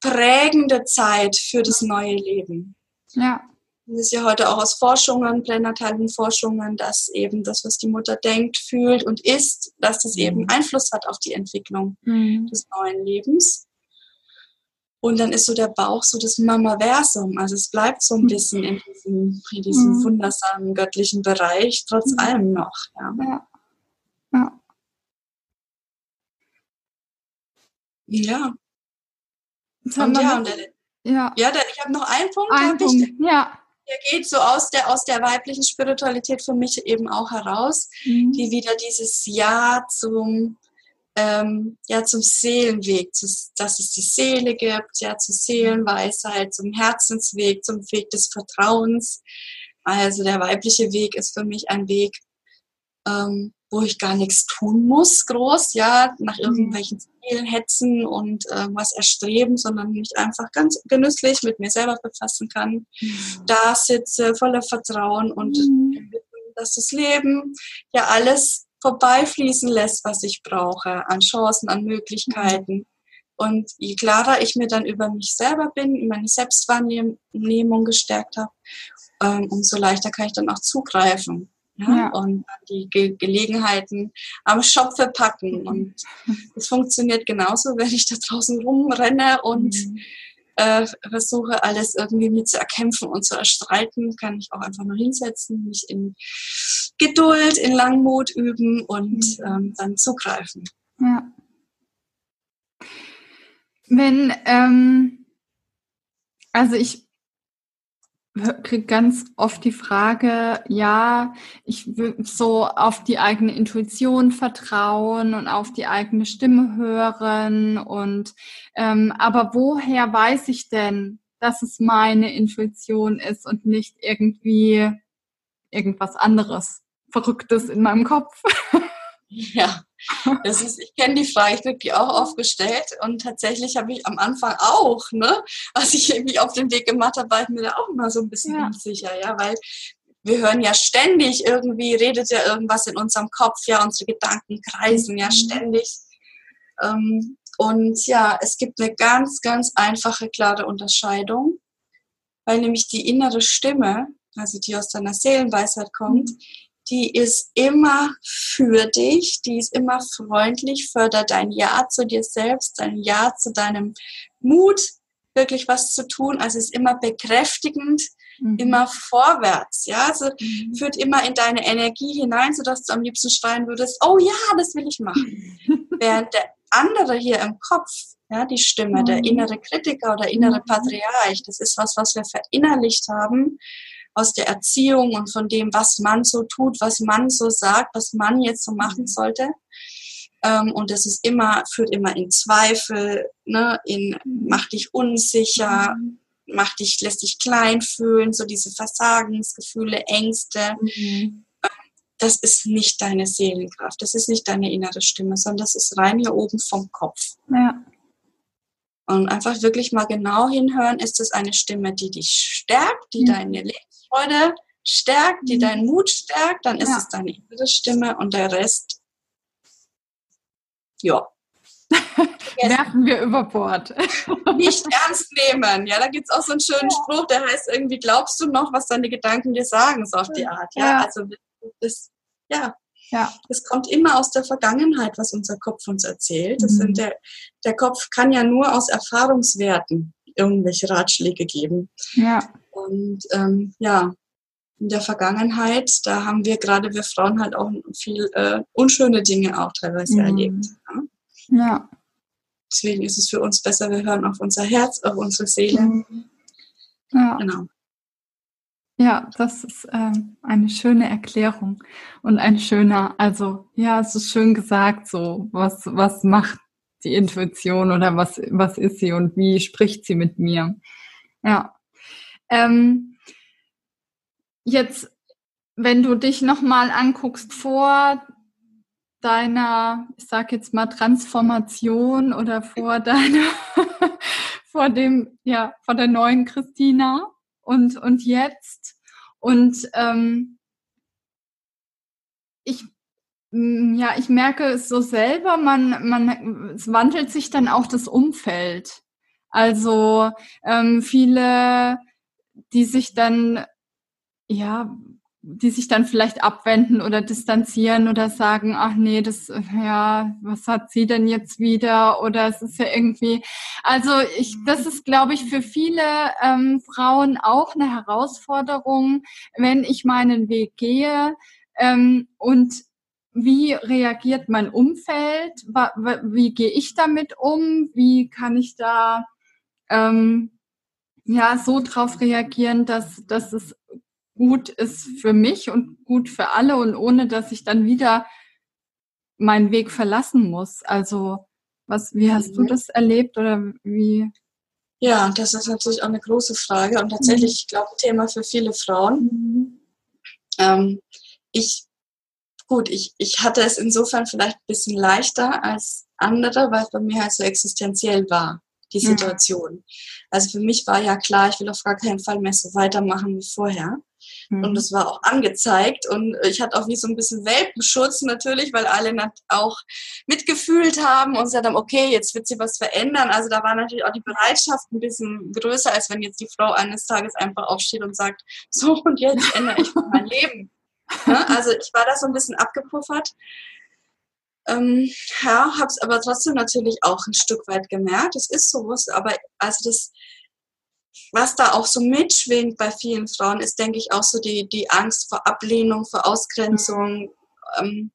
prägende Zeit für das neue Leben. Ja. Das ist ja heute auch aus Forschungen, pränatalen Forschungen, dass eben das, was die Mutter denkt, fühlt und ist, dass das eben mhm. Einfluss hat auf die Entwicklung mhm. des neuen Lebens. Und dann ist so der Bauch so das Mamaversum. Also es bleibt so ein bisschen in diesem, in diesem mhm. wundersamen göttlichen Bereich, trotz mhm. allem noch. Ja. ja. ja. ja. Und ja, und der, ja. ja der, ich habe noch einen Punkt. Ein Punkt. Ich, ja der geht so aus der, aus der weiblichen Spiritualität für mich eben auch heraus, mhm. die wieder dieses Ja zum, ähm, ja, zum Seelenweg, zu, dass es die Seele gibt, ja, zur Seelenweisheit, zum Herzensweg, zum Weg des Vertrauens. Also der weibliche Weg ist für mich ein Weg, ähm, wo ich gar nichts tun muss, groß, ja, nach mhm. irgendwelchen Zielen hetzen und äh, was erstreben, sondern mich einfach ganz genüsslich mit mir selber befassen kann. Mhm. Da sitze voller Vertrauen und mhm. dass das Leben ja alles vorbeifließen lässt, was ich brauche, an Chancen, an Möglichkeiten. Und je klarer ich mir dann über mich selber bin, meine Selbstwahrnehmung gestärkt habe, ähm, umso leichter kann ich dann auch zugreifen ja, ja. und die Ge Gelegenheiten am Schopfe packen. Und es funktioniert genauso, wenn ich da draußen rumrenne und mhm. äh, versuche, alles irgendwie mit zu erkämpfen und zu erstreiten, kann ich auch einfach nur hinsetzen, mich in Geduld, in Langmut üben und mhm. ähm, dann zugreifen. Ja. Wenn, ähm, also ich kriege ganz oft die Frage, ja, ich will so auf die eigene Intuition vertrauen und auf die eigene Stimme hören und ähm, aber woher weiß ich denn, dass es meine Intuition ist und nicht irgendwie irgendwas anderes, Verrücktes in meinem Kopf? Ja, das ist, ich kenne die Frage, ich kriege die auch oft gestellt und tatsächlich habe ich am Anfang auch, ne, als ich mich auf den Weg gemacht habe, war ich mir da auch immer so ein bisschen ja. unsicher, ja, weil wir hören ja ständig irgendwie, redet ja irgendwas in unserem Kopf, ja, unsere Gedanken kreisen ja mhm. ständig. Ähm, und ja, es gibt eine ganz, ganz einfache, klare Unterscheidung, weil nämlich die innere Stimme, also die aus deiner Seelenweisheit kommt, mhm die ist immer für dich, die ist immer freundlich, fördert dein Ja zu dir selbst, dein Ja zu deinem Mut, wirklich was zu tun. Also ist immer bekräftigend, mhm. immer vorwärts. Ja, also mhm. führt immer in deine Energie hinein, sodass du am liebsten schreien würdest, oh ja, das will ich machen. Während der andere hier im Kopf, Ja, die Stimme, der mhm. innere Kritiker oder innere mhm. Patriarch, das ist was, was wir verinnerlicht haben aus der Erziehung und von dem, was man so tut, was man so sagt, was man jetzt so machen sollte. Ähm, und das ist immer, führt immer in Zweifel, ne, in, macht dich unsicher, mhm. macht dich, lässt dich klein fühlen, so diese Versagensgefühle, Ängste. Mhm. Das ist nicht deine Seelenkraft, das ist nicht deine innere Stimme, sondern das ist rein hier oben vom Kopf. Ja. Und einfach wirklich mal genau hinhören, ist es eine Stimme, die dich stärkt, die mhm. deine Lebensfreude stärkt, die mhm. deinen Mut stärkt, dann ist ja. es deine innere Stimme und der Rest ja. Werfen wir über Bord. Nicht ernst nehmen. Ja, da gibt es auch so einen schönen Spruch, der heißt irgendwie, glaubst du noch, was deine Gedanken dir sagen, so auf die Art. Ja, ja. also das, ja. Ja. Es kommt immer aus der Vergangenheit, was unser Kopf uns erzählt. Das mhm. sind der, der Kopf kann ja nur aus Erfahrungswerten irgendwelche Ratschläge geben. Ja. Und ähm, ja, in der Vergangenheit, da haben wir gerade wir Frauen halt auch viel äh, unschöne Dinge auch teilweise mhm. erlebt. Ja? ja? Deswegen ist es für uns besser, wir hören auf unser Herz, auf unsere Seele. Mhm. Ja. Genau. Ja, das ist ähm, eine schöne Erklärung und ein schöner, also ja, es ist schön gesagt, so was was macht die Intuition oder was was ist sie und wie spricht sie mit mir? Ja. Ähm, Jetzt, wenn du dich nochmal anguckst vor deiner, ich sag jetzt mal Transformation oder vor deiner, vor dem, ja, vor der neuen Christina und, und jetzt und ähm, ich ja, ich merke es so selber, man, man, es wandelt sich dann auch das Umfeld. Also ähm, viele, die sich dann ja, die sich dann vielleicht abwenden oder distanzieren oder sagen, ach nee, das, ja, was hat sie denn jetzt wieder? Oder es ist ja irgendwie, also ich, das ist, glaube ich, für viele ähm, Frauen auch eine Herausforderung, wenn ich meinen Weg gehe ähm, und wie reagiert mein Umfeld? Wie gehe ich damit um? Wie kann ich da ähm, ja so drauf reagieren, dass, dass es gut ist für mich und gut für alle und ohne dass ich dann wieder meinen Weg verlassen muss. Also was, wie hast du mhm. das erlebt oder wie? Ja, das ist natürlich auch eine große Frage und tatsächlich, ich glaube, Thema für viele Frauen. Mhm. Ähm, ich, gut, ich, ich hatte es insofern vielleicht ein bisschen leichter als andere, weil es bei mir halt so existenziell war, die mhm. Situation. Mhm. Also für mich war ja klar, ich will auf gar keinen Fall mehr so weitermachen wie vorher. Mhm. Und das war auch angezeigt. Und ich hatte auch wie so ein bisschen Welpenschutz natürlich, weil alle auch mitgefühlt haben und gesagt haben, okay, jetzt wird sie was verändern. Also da war natürlich auch die Bereitschaft ein bisschen größer, als wenn jetzt die Frau eines Tages einfach aufsteht und sagt, so und jetzt ändere ich mein Leben. Ja, also ich war da so ein bisschen abgepuffert. Ähm, ja, habe es aber trotzdem natürlich auch ein Stück weit gemerkt. Es ist so, aber also das was da auch so mitschwingt bei vielen Frauen, ist, denke ich, auch so die, die Angst vor Ablehnung, vor Ausgrenzung. Ähm,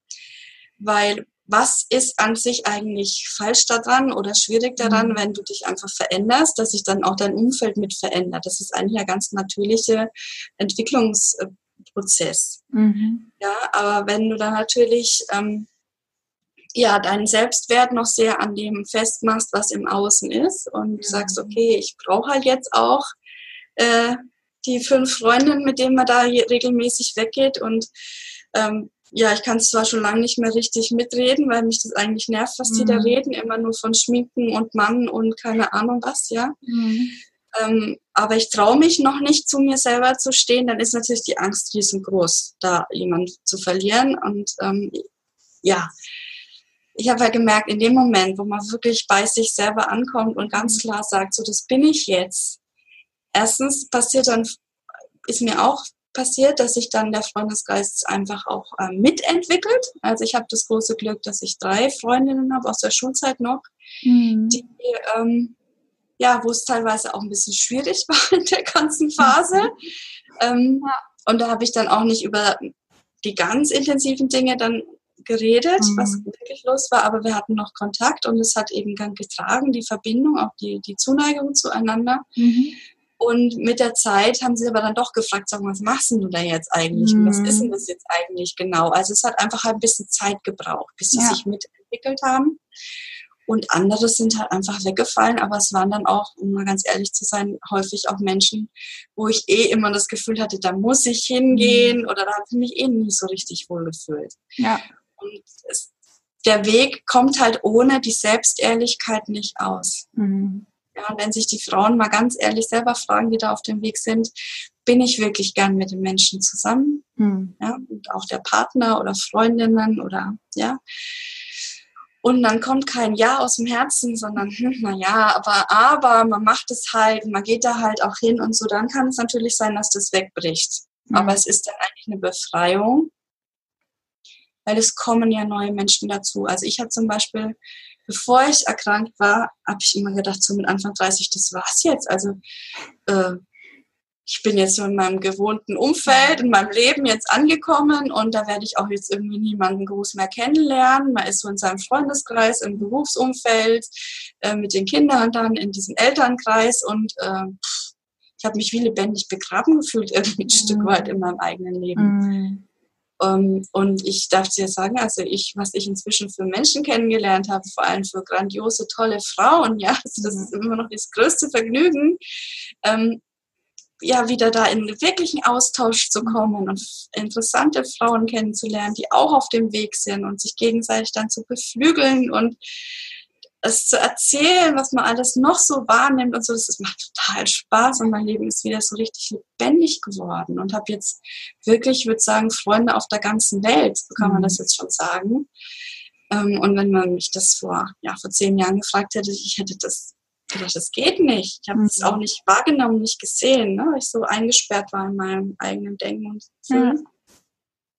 weil was ist an sich eigentlich falsch daran oder schwierig daran, mhm. wenn du dich einfach veränderst, dass sich dann auch dein Umfeld mit verändert? Das ist eigentlich ein ganz natürlicher Entwicklungsprozess. Mhm. Ja, aber wenn du dann natürlich ähm, ja, deinen Selbstwert noch sehr an dem festmachst, was im Außen ist und mhm. sagst, okay, ich brauche halt jetzt auch äh, die fünf Freundinnen, mit denen man da regelmäßig weggeht und ähm, ja, ich kann es zwar schon lange nicht mehr richtig mitreden, weil mich das eigentlich nervt, was die da mhm. reden, immer nur von Schminken und Mann und keine Ahnung was, ja. Mhm. Ähm, aber ich traue mich noch nicht zu mir selber zu stehen, dann ist natürlich die Angst riesengroß, da jemand zu verlieren. Und ähm, ja, ich habe ja gemerkt, in dem Moment, wo man wirklich bei sich selber ankommt und ganz mhm. klar sagt, so das bin ich jetzt. Erstens passiert dann, ist mir auch passiert, dass sich dann der Freundesgeist einfach auch äh, mitentwickelt. Also ich habe das große Glück, dass ich drei Freundinnen habe aus der Schulzeit noch, mhm. die ähm, ja, wo es teilweise auch ein bisschen schwierig war in der ganzen Phase. Mhm. Ähm, ja. Und da habe ich dann auch nicht über die ganz intensiven Dinge dann geredet, mhm. was wirklich los war, aber wir hatten noch Kontakt und es hat eben dann getragen, die Verbindung, auch die, die Zuneigung zueinander. Mhm. Und mit der Zeit haben sie aber dann doch gefragt, sag was machst du da jetzt eigentlich? Mhm. Und was ist denn das jetzt eigentlich genau? Also es hat einfach ein bisschen Zeit gebraucht, bis sie ja. sich mitentwickelt haben. Und andere sind halt einfach weggefallen, aber es waren dann auch, um mal ganz ehrlich zu sein, häufig auch Menschen, wo ich eh immer das Gefühl hatte, da muss ich hingehen mhm. oder da habe ich mich eh nicht so richtig wohl gefühlt. Ja. Und es, der Weg kommt halt ohne die Selbstehrlichkeit nicht aus. Mhm. Ja, und wenn sich die Frauen mal ganz ehrlich selber fragen, die da auf dem Weg sind, bin ich wirklich gern mit den Menschen zusammen? Mhm. Ja, und auch der Partner oder Freundinnen oder ja. Und dann kommt kein Ja aus dem Herzen, sondern, hm, na ja, aber, aber, man macht es halt, man geht da halt auch hin und so, dann kann es natürlich sein, dass das wegbricht. Mhm. Aber es ist dann eigentlich eine Befreiung, weil es kommen ja neue Menschen dazu. Also ich habe zum Beispiel bevor ich erkrankt war, habe ich immer gedacht, so mit Anfang 30, das war's jetzt. Also äh, ich bin jetzt so in meinem gewohnten Umfeld, in meinem Leben jetzt angekommen und da werde ich auch jetzt irgendwie niemanden groß mehr kennenlernen. Man ist so in seinem Freundeskreis, im Berufsumfeld, äh, mit den Kindern dann in diesem Elternkreis und äh, ich habe mich wie lebendig begraben gefühlt, irgendwie ein mhm. Stück weit in meinem eigenen Leben. Mhm. Ähm, und ich darf dir sagen, also ich, was ich inzwischen für Menschen kennengelernt habe, vor allem für grandiose, tolle Frauen, ja, also das ist immer noch das größte Vergnügen, ähm, ja, wieder da in wirklichen Austausch zu kommen und interessante Frauen kennenzulernen, die auch auf dem Weg sind und sich gegenseitig dann zu beflügeln und es zu erzählen, was man alles noch so wahrnimmt und so, das, das macht total Spaß und mein Leben ist wieder so richtig lebendig geworden und habe jetzt wirklich, ich würde sagen, Freunde auf der ganzen Welt, so kann man das mhm. jetzt schon sagen. Ähm, und wenn man mich das vor, ja, vor zehn Jahren gefragt hätte, ich hätte das gedacht, das geht nicht. Ich habe es mhm. auch nicht wahrgenommen, nicht gesehen, ne? weil ich so eingesperrt war in meinem eigenen Denken und Fühlen. Ja.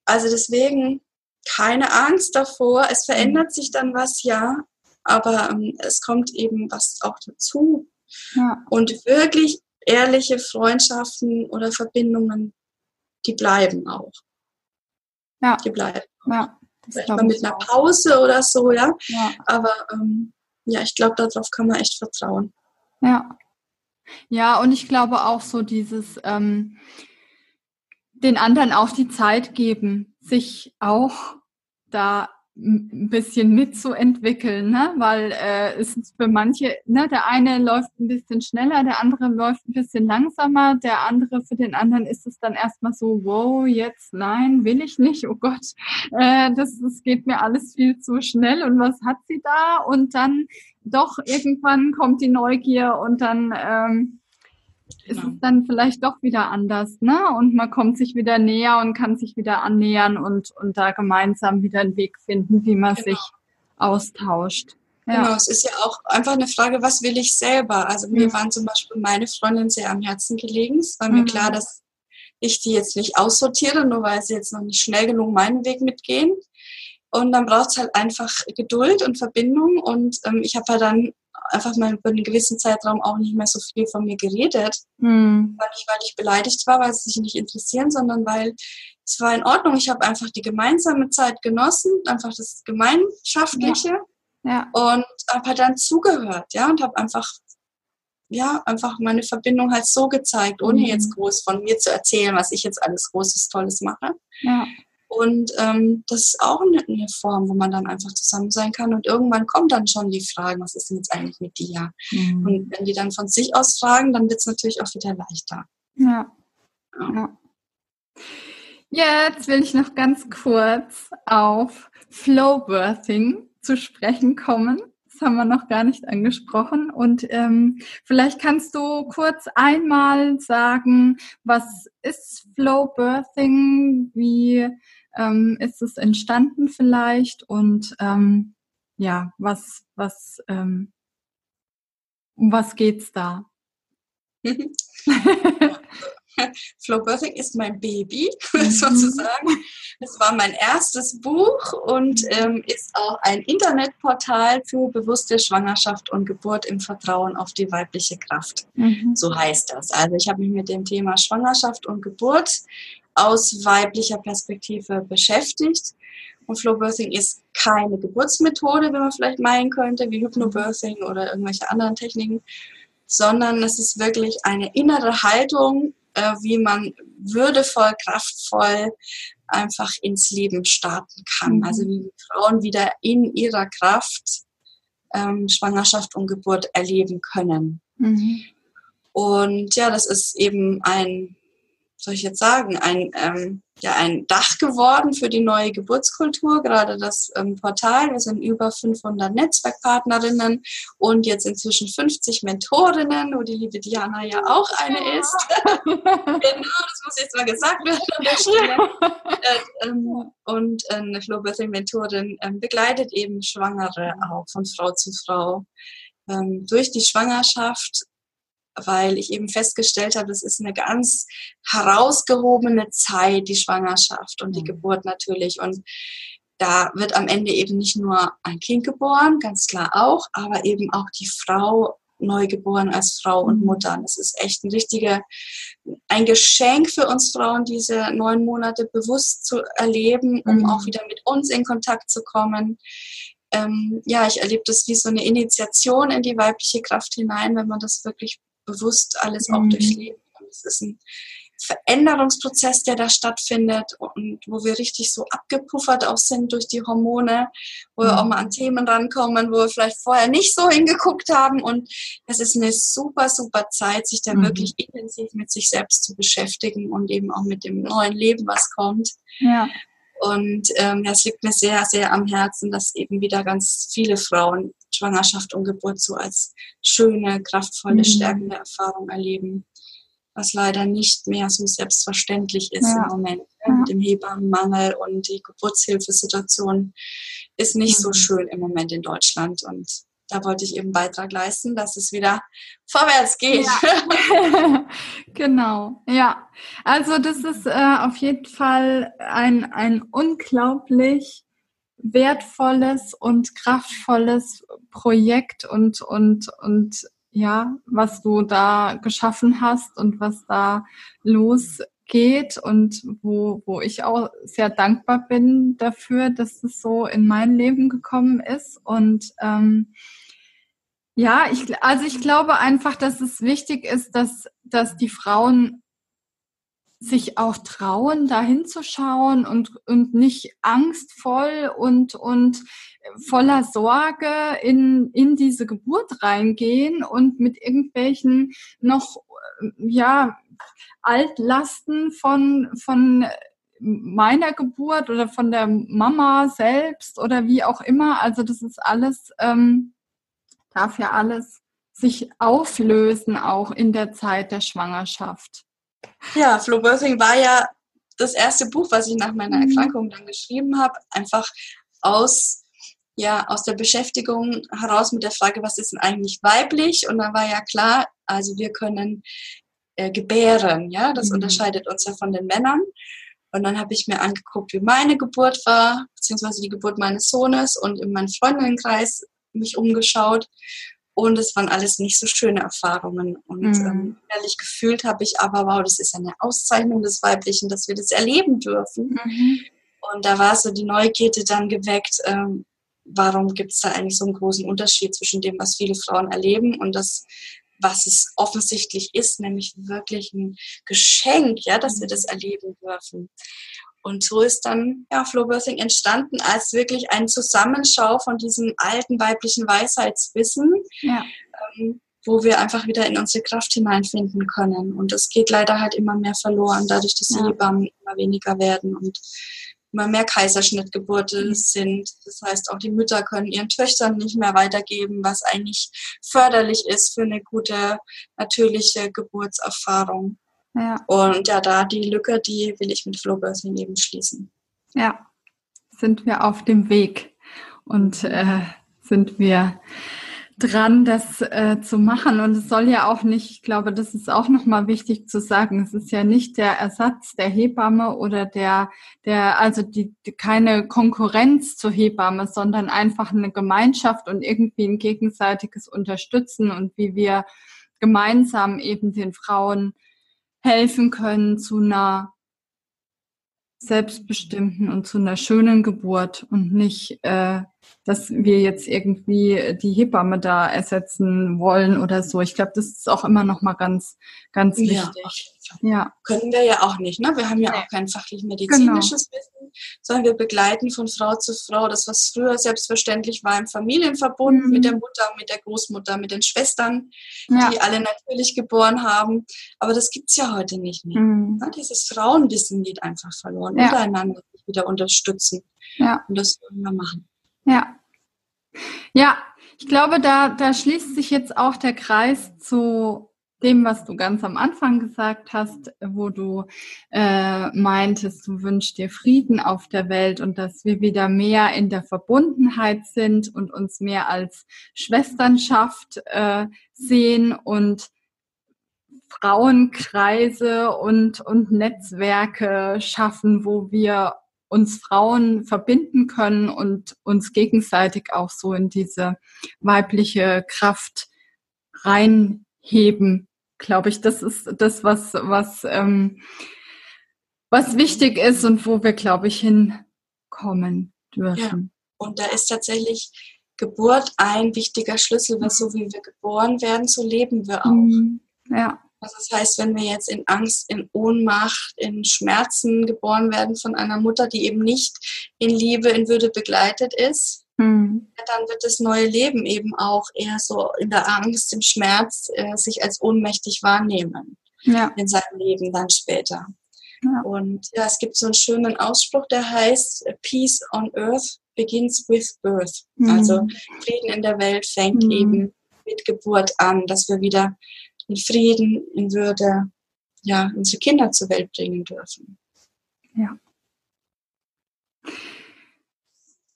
Also deswegen keine Angst davor. Es verändert mhm. sich dann was, ja, aber ähm, es kommt eben was auch dazu. Ja. Und wirklich ehrliche Freundschaften oder Verbindungen, die bleiben auch. Ja. Die bleiben. Ja. Vielleicht mal mit einer Pause oder so, ja. ja. Aber ähm, ja, ich glaube, darauf kann man echt vertrauen. Ja. Ja, und ich glaube auch so dieses ähm, den anderen auch die Zeit geben, sich auch da ein bisschen mitzuentwickeln, ne? weil äh, es ist für manche, ne, der eine läuft ein bisschen schneller, der andere läuft ein bisschen langsamer, der andere, für den anderen ist es dann erstmal so, wow, jetzt nein, will ich nicht, oh Gott, äh, das, das geht mir alles viel zu schnell und was hat sie da? Und dann doch irgendwann kommt die Neugier und dann ähm, ist genau. es dann vielleicht doch wieder anders, ne? Und man kommt sich wieder näher und kann sich wieder annähern und, und da gemeinsam wieder einen Weg finden, wie man genau. sich austauscht. Ja. Genau, es ist ja auch einfach eine Frage, was will ich selber? Also mir mhm. waren zum Beispiel meine Freundinnen sehr am Herzen gelegen. Es war mir mhm. klar, dass ich die jetzt nicht aussortiere, nur weil sie jetzt noch nicht schnell genug meinen Weg mitgehen. Und dann braucht es halt einfach Geduld und Verbindung. Und ähm, ich habe ja dann einfach mal über einen gewissen Zeitraum auch nicht mehr so viel von mir geredet. Hm. Weil, nicht, weil ich beleidigt war, weil sie sich nicht interessieren, sondern weil es war in Ordnung. Ich habe einfach die gemeinsame Zeit genossen, einfach das Gemeinschaftliche. Ja. ja. Und habe halt dann zugehört, ja, und habe einfach ja, einfach meine Verbindung halt so gezeigt, ohne mhm. jetzt groß von mir zu erzählen, was ich jetzt alles Großes, Tolles mache. Ja. Und ähm, das ist auch eine, eine, Form, wo man dann einfach zusammen sein kann. Und irgendwann kommt dann schon die Frage, was ist denn jetzt eigentlich mit dir? Mhm. Und wenn die dann von sich aus fragen, dann wird es natürlich auch wieder leichter. Ja. ja. Jetzt will ich noch ganz kurz auf Flowbirthing zu sprechen kommen. Das haben wir noch gar nicht angesprochen. Und ähm, vielleicht kannst du kurz einmal sagen, was ist Flowbirthing? Wie ähm, ist es entstanden vielleicht und ähm, ja, was, was, ähm, um was geht's da? Flow Birthing ist mein Baby, mhm. sozusagen. Es war mein erstes Buch und ähm, ist auch ein Internetportal für bewusste Schwangerschaft und Geburt im Vertrauen auf die weibliche Kraft. Mhm. So heißt das. Also ich habe mich mit dem Thema Schwangerschaft und Geburt aus weiblicher Perspektive beschäftigt. Und Flowbirthing ist keine Geburtsmethode, wie man vielleicht meinen könnte, wie Hypnobirthing oder irgendwelche anderen Techniken, sondern es ist wirklich eine innere Haltung, äh, wie man würdevoll, kraftvoll einfach ins Leben starten kann. Mhm. Also wie Frauen wieder in ihrer Kraft ähm, Schwangerschaft und Geburt erleben können. Mhm. Und ja, das ist eben ein, soll ich jetzt sagen, ein ähm, ja ein Dach geworden für die neue Geburtskultur, gerade das ähm, Portal. Wir sind über 500 Netzwerkpartnerinnen und jetzt inzwischen 50 Mentorinnen, wo die liebe Diana ja auch eine ist. genau, das muss jetzt mal gesagt werden äh, ähm, und äh, eine Flowbirthing-Mentorin äh, begleitet eben Schwangere auch von Frau zu Frau ähm, durch die Schwangerschaft weil ich eben festgestellt habe, das ist eine ganz herausgehobene Zeit, die Schwangerschaft und die mhm. Geburt natürlich. Und da wird am Ende eben nicht nur ein Kind geboren, ganz klar auch, aber eben auch die Frau neu geboren als Frau und mhm. Mutter. Und das ist echt ein richtiger, ein Geschenk für uns Frauen, diese neun Monate bewusst zu erleben, um mhm. auch wieder mit uns in Kontakt zu kommen. Ähm, ja, ich erlebe das wie so eine Initiation in die weibliche Kraft hinein, wenn man das wirklich bewusst alles auch mhm. durchleben. Und es ist ein Veränderungsprozess, der da stattfindet und wo wir richtig so abgepuffert auch sind durch die Hormone, wo wir auch mhm. mal an Themen rankommen, wo wir vielleicht vorher nicht so hingeguckt haben. Und es ist eine super, super Zeit, sich da mhm. wirklich intensiv mit sich selbst zu beschäftigen und eben auch mit dem neuen Leben, was kommt. Ja. Und ähm, es liegt mir sehr, sehr am Herzen, dass eben wieder ganz viele Frauen Schwangerschaft und Geburt so als schöne, kraftvolle, mhm. stärkende Erfahrung erleben, was leider nicht mehr so selbstverständlich ist ja. im Moment. Ja. Mit dem Hebammenmangel und die Geburtshilfesituation ist nicht mhm. so schön im Moment in Deutschland und da wollte ich eben Beitrag leisten, dass es wieder vorwärts geht. Ja. genau, ja. Also das ist äh, auf jeden Fall ein, ein unglaublich wertvolles und kraftvolles Projekt und, und, und ja, was du da geschaffen hast und was da losgeht und wo, wo ich auch sehr dankbar bin dafür, dass es so in mein Leben gekommen ist. Und ähm, ja, ich, also ich glaube einfach, dass es wichtig ist, dass, dass die Frauen sich auch trauen, da hinzuschauen und, und nicht angstvoll und, und voller Sorge in, in diese Geburt reingehen und mit irgendwelchen noch, ja, Altlasten von, von meiner Geburt oder von der Mama selbst oder wie auch immer. Also das ist alles, ähm, darf ja alles sich auflösen, auch in der Zeit der Schwangerschaft. Ja, Flow Birthing war ja das erste Buch, was ich nach meiner mhm. Erkrankung dann geschrieben habe, einfach aus ja aus der Beschäftigung heraus mit der Frage, was ist denn eigentlich weiblich? Und dann war ja klar, also wir können äh, gebären, ja, das mhm. unterscheidet uns ja von den Männern. Und dann habe ich mir angeguckt, wie meine Geburt war, beziehungsweise die Geburt meines Sohnes und in meinem Freundinnenkreis mich umgeschaut. Und es waren alles nicht so schöne Erfahrungen. Und mhm. ähm, ehrlich gefühlt habe ich aber, wow, das ist eine Auszeichnung des Weiblichen, dass wir das erleben dürfen. Mhm. Und da war so die Neugierde dann geweckt, ähm, warum gibt es da eigentlich so einen großen Unterschied zwischen dem, was viele Frauen erleben und das, was es offensichtlich ist, nämlich wirklich ein Geschenk, ja, dass wir das erleben dürfen. Und so ist dann ja, Flowbirthing entstanden als wirklich ein Zusammenschau von diesem alten weiblichen Weisheitswissen, ja. ähm, wo wir einfach wieder in unsere Kraft hineinfinden können. Und das geht leider halt immer mehr verloren, dadurch, dass die ja. Hebammen immer weniger werden und immer mehr Kaiserschnittgeburte mhm. sind. Das heißt, auch die Mütter können ihren Töchtern nicht mehr weitergeben, was eigentlich förderlich ist für eine gute, natürliche Geburtserfahrung. Ja. Und ja, da die Lücke, die will ich mit Flowbirthing eben schließen. Ja, sind wir auf dem Weg und äh, sind wir dran, das äh, zu machen. Und es soll ja auch nicht, ich glaube, das ist auch nochmal wichtig zu sagen, es ist ja nicht der Ersatz der Hebamme oder der, der, also die, die keine Konkurrenz zur Hebamme, sondern einfach eine Gemeinschaft und irgendwie ein gegenseitiges Unterstützen und wie wir gemeinsam eben den Frauen helfen können zu einer selbstbestimmten und zu einer schönen Geburt und nicht, äh, dass wir jetzt irgendwie die Hebamme da ersetzen wollen oder so. Ich glaube, das ist auch immer noch mal ganz, ganz wichtig. Ja, ja. können wir ja auch nicht. Ne? Wir haben ja auch kein fachlich medizinisches genau. Wissen, sondern wir begleiten von Frau zu Frau das, was früher selbstverständlich war im Familienverbund mhm. mit der Mutter, mit der Großmutter, mit den Schwestern, ja. die alle natürlich geboren haben. Aber das gibt's ja heute nicht mehr. Mhm. Ne? Dieses Frauenwissen geht einfach verloren, ja. untereinander wieder unterstützen. Ja. Und das wollen wir machen. Ja. Ja, ich glaube, da, da schließt sich jetzt auch der Kreis zu dem, was du ganz am Anfang gesagt hast, wo du äh, meintest, du wünschst dir Frieden auf der Welt und dass wir wieder mehr in der Verbundenheit sind und uns mehr als Schwesternschaft äh, sehen und Frauenkreise und, und Netzwerke schaffen, wo wir uns Frauen verbinden können und uns gegenseitig auch so in diese weibliche Kraft reinheben, glaube ich. Das ist das, was, was, ähm, was wichtig ist und wo wir, glaube ich, hinkommen dürfen. Ja. Und da ist tatsächlich Geburt ein wichtiger Schlüssel, weil so wie wir geboren werden, so leben wir auch. Mhm. Ja. Also das heißt, wenn wir jetzt in Angst, in Ohnmacht, in Schmerzen geboren werden von einer Mutter, die eben nicht in Liebe, in Würde begleitet ist, mhm. dann wird das neue Leben eben auch eher so in der Angst, im Schmerz äh, sich als ohnmächtig wahrnehmen ja. in seinem Leben dann später. Ja. Und ja, es gibt so einen schönen Ausspruch, der heißt, Peace on Earth begins with birth. Mhm. Also Frieden in der Welt fängt mhm. eben mit Geburt an, dass wir wieder in Frieden, in Würde, ja, unsere Kinder zur Welt bringen dürfen. Ja.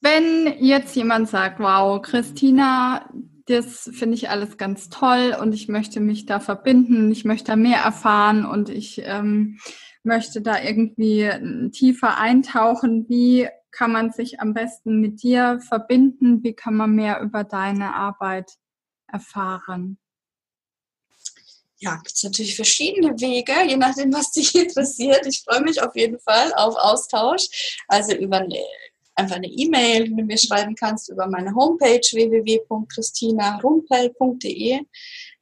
Wenn jetzt jemand sagt, wow, Christina, das finde ich alles ganz toll und ich möchte mich da verbinden, ich möchte da mehr erfahren und ich ähm, möchte da irgendwie tiefer eintauchen, wie kann man sich am besten mit dir verbinden? Wie kann man mehr über deine Arbeit erfahren? Ja, gibt es natürlich verschiedene Wege, je nachdem, was dich interessiert. Ich freue mich auf jeden Fall auf Austausch. Also über eine, einfach eine E-Mail, die du mir schreiben kannst, über meine Homepage www.christinarumpel.de.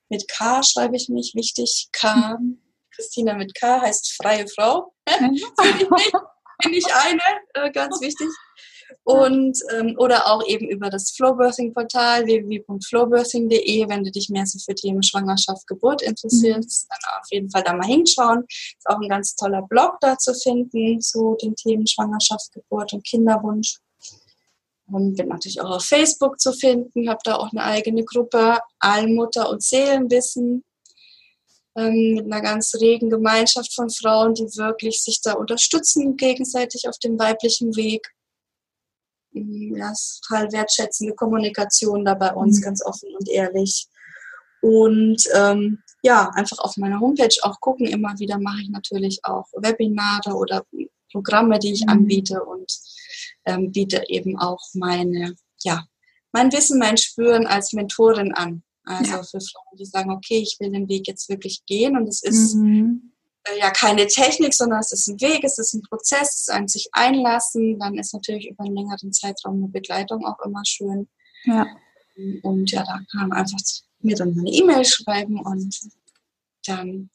Mit K schreibe ich mich, wichtig, K. Christina mit K heißt freie Frau. bin, ich, bin ich eine, äh, ganz wichtig und ähm, oder auch eben über das Flowbirthing-Portal www.flowbirthing.de, wenn du dich mehr so für Themen Schwangerschaft, Geburt interessierst, mhm. dann auf jeden Fall da mal hinschauen. Ist auch ein ganz toller Blog da zu finden zu den Themen Schwangerschaft, Geburt und Kinderwunsch. Und bin natürlich auch auf Facebook zu finden, habe da auch eine eigene Gruppe, Allmutter und Seelenwissen, ähm, mit einer ganz regen Gemeinschaft von Frauen, die wirklich sich da unterstützen gegenseitig auf dem weiblichen Weg total wertschätzende Kommunikation da bei uns, mhm. ganz offen und ehrlich. Und ähm, ja, einfach auf meiner Homepage auch gucken. Immer wieder mache ich natürlich auch Webinare oder Programme, die ich mhm. anbiete und ähm, biete eben auch meine, ja, mein Wissen, mein Spüren als Mentorin an. Also ja. für Frauen, die sagen, okay, ich will den Weg jetzt wirklich gehen und es ist mhm. Äh, ja keine Technik, sondern es ist ein Weg, es ist ein Prozess, es ist ein sich einlassen. Dann ist natürlich über einen längeren Zeitraum eine Begleitung auch immer schön. Ja. Und ja, da kann man einfach mir dann eine E-Mail schreiben und dann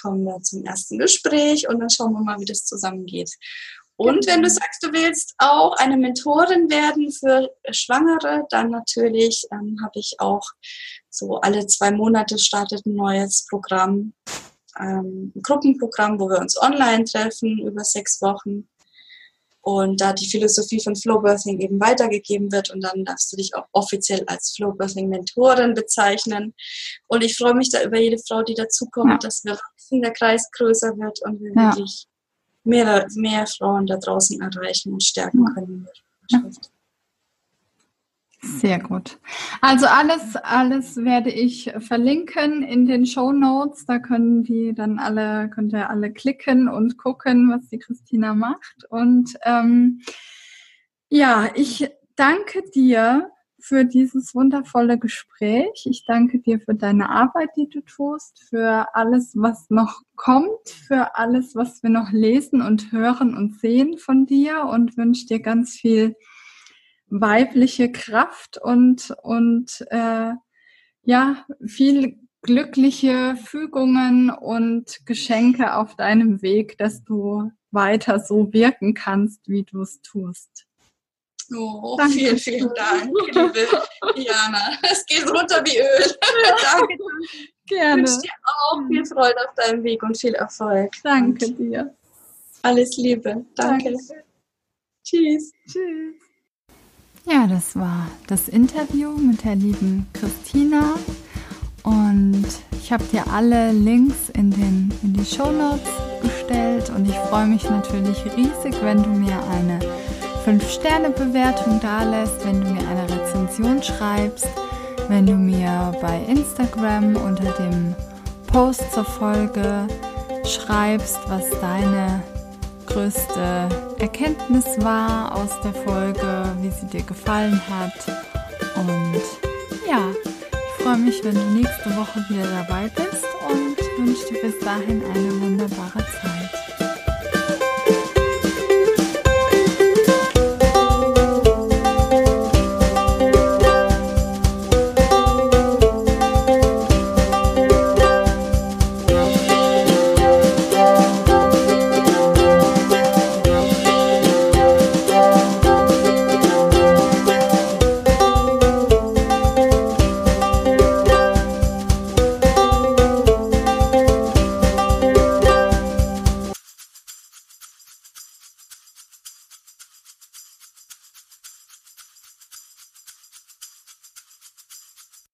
kommen wir zum ersten Gespräch und dann schauen wir mal, wie das zusammengeht. Und wenn du sagst, du willst auch eine Mentorin werden für Schwangere, dann natürlich ähm, habe ich auch so alle zwei Monate startet ein neues Programm ähm, ein Gruppenprogramm, wo wir uns online treffen über sechs Wochen und da die Philosophie von Flowbirthing eben weitergegeben wird und dann darfst du dich auch offiziell als Flowbirthing-Mentorin bezeichnen. Und ich freue mich da über jede Frau, die dazukommt, ja. dass wir wachsen, der Kreis größer wird und wir ja. wirklich mehr, mehr Frauen da draußen erreichen und stärken können. Ja. Sehr gut. Also alles, alles werde ich verlinken in den Show Notes. Da können die dann alle, könnt ihr alle klicken und gucken, was die Christina macht. Und ähm, ja, ich danke dir für dieses wundervolle Gespräch. Ich danke dir für deine Arbeit, die du tust, für alles, was noch kommt, für alles, was wir noch lesen und hören und sehen von dir und wünsche dir ganz viel weibliche Kraft und, und äh, ja, viel glückliche Fügungen und Geschenke auf deinem Weg, dass du weiter so wirken kannst, wie du es tust. Oh, danke. vielen, vielen Dank, liebe Diana. Es geht runter wie Öl. danke. Gerne. Ich wünsche dir auch viel Freude auf deinem Weg und viel Erfolg. Danke und dir. Alles Liebe. Danke. danke. Tschüss. Tschüss. Ja, das war das Interview mit der lieben Christina. Und ich habe dir alle Links in, den, in die Show Notes gestellt. Und ich freue mich natürlich riesig, wenn du mir eine 5-Sterne-Bewertung dalässt, wenn du mir eine Rezension schreibst, wenn du mir bei Instagram unter dem Post zur Folge schreibst, was deine größte Erkenntnis war aus der Folge, wie sie dir gefallen hat. Und ja, ich freue mich, wenn du nächste Woche wieder dabei bist und wünsche dir bis dahin eine wunderbare Zeit.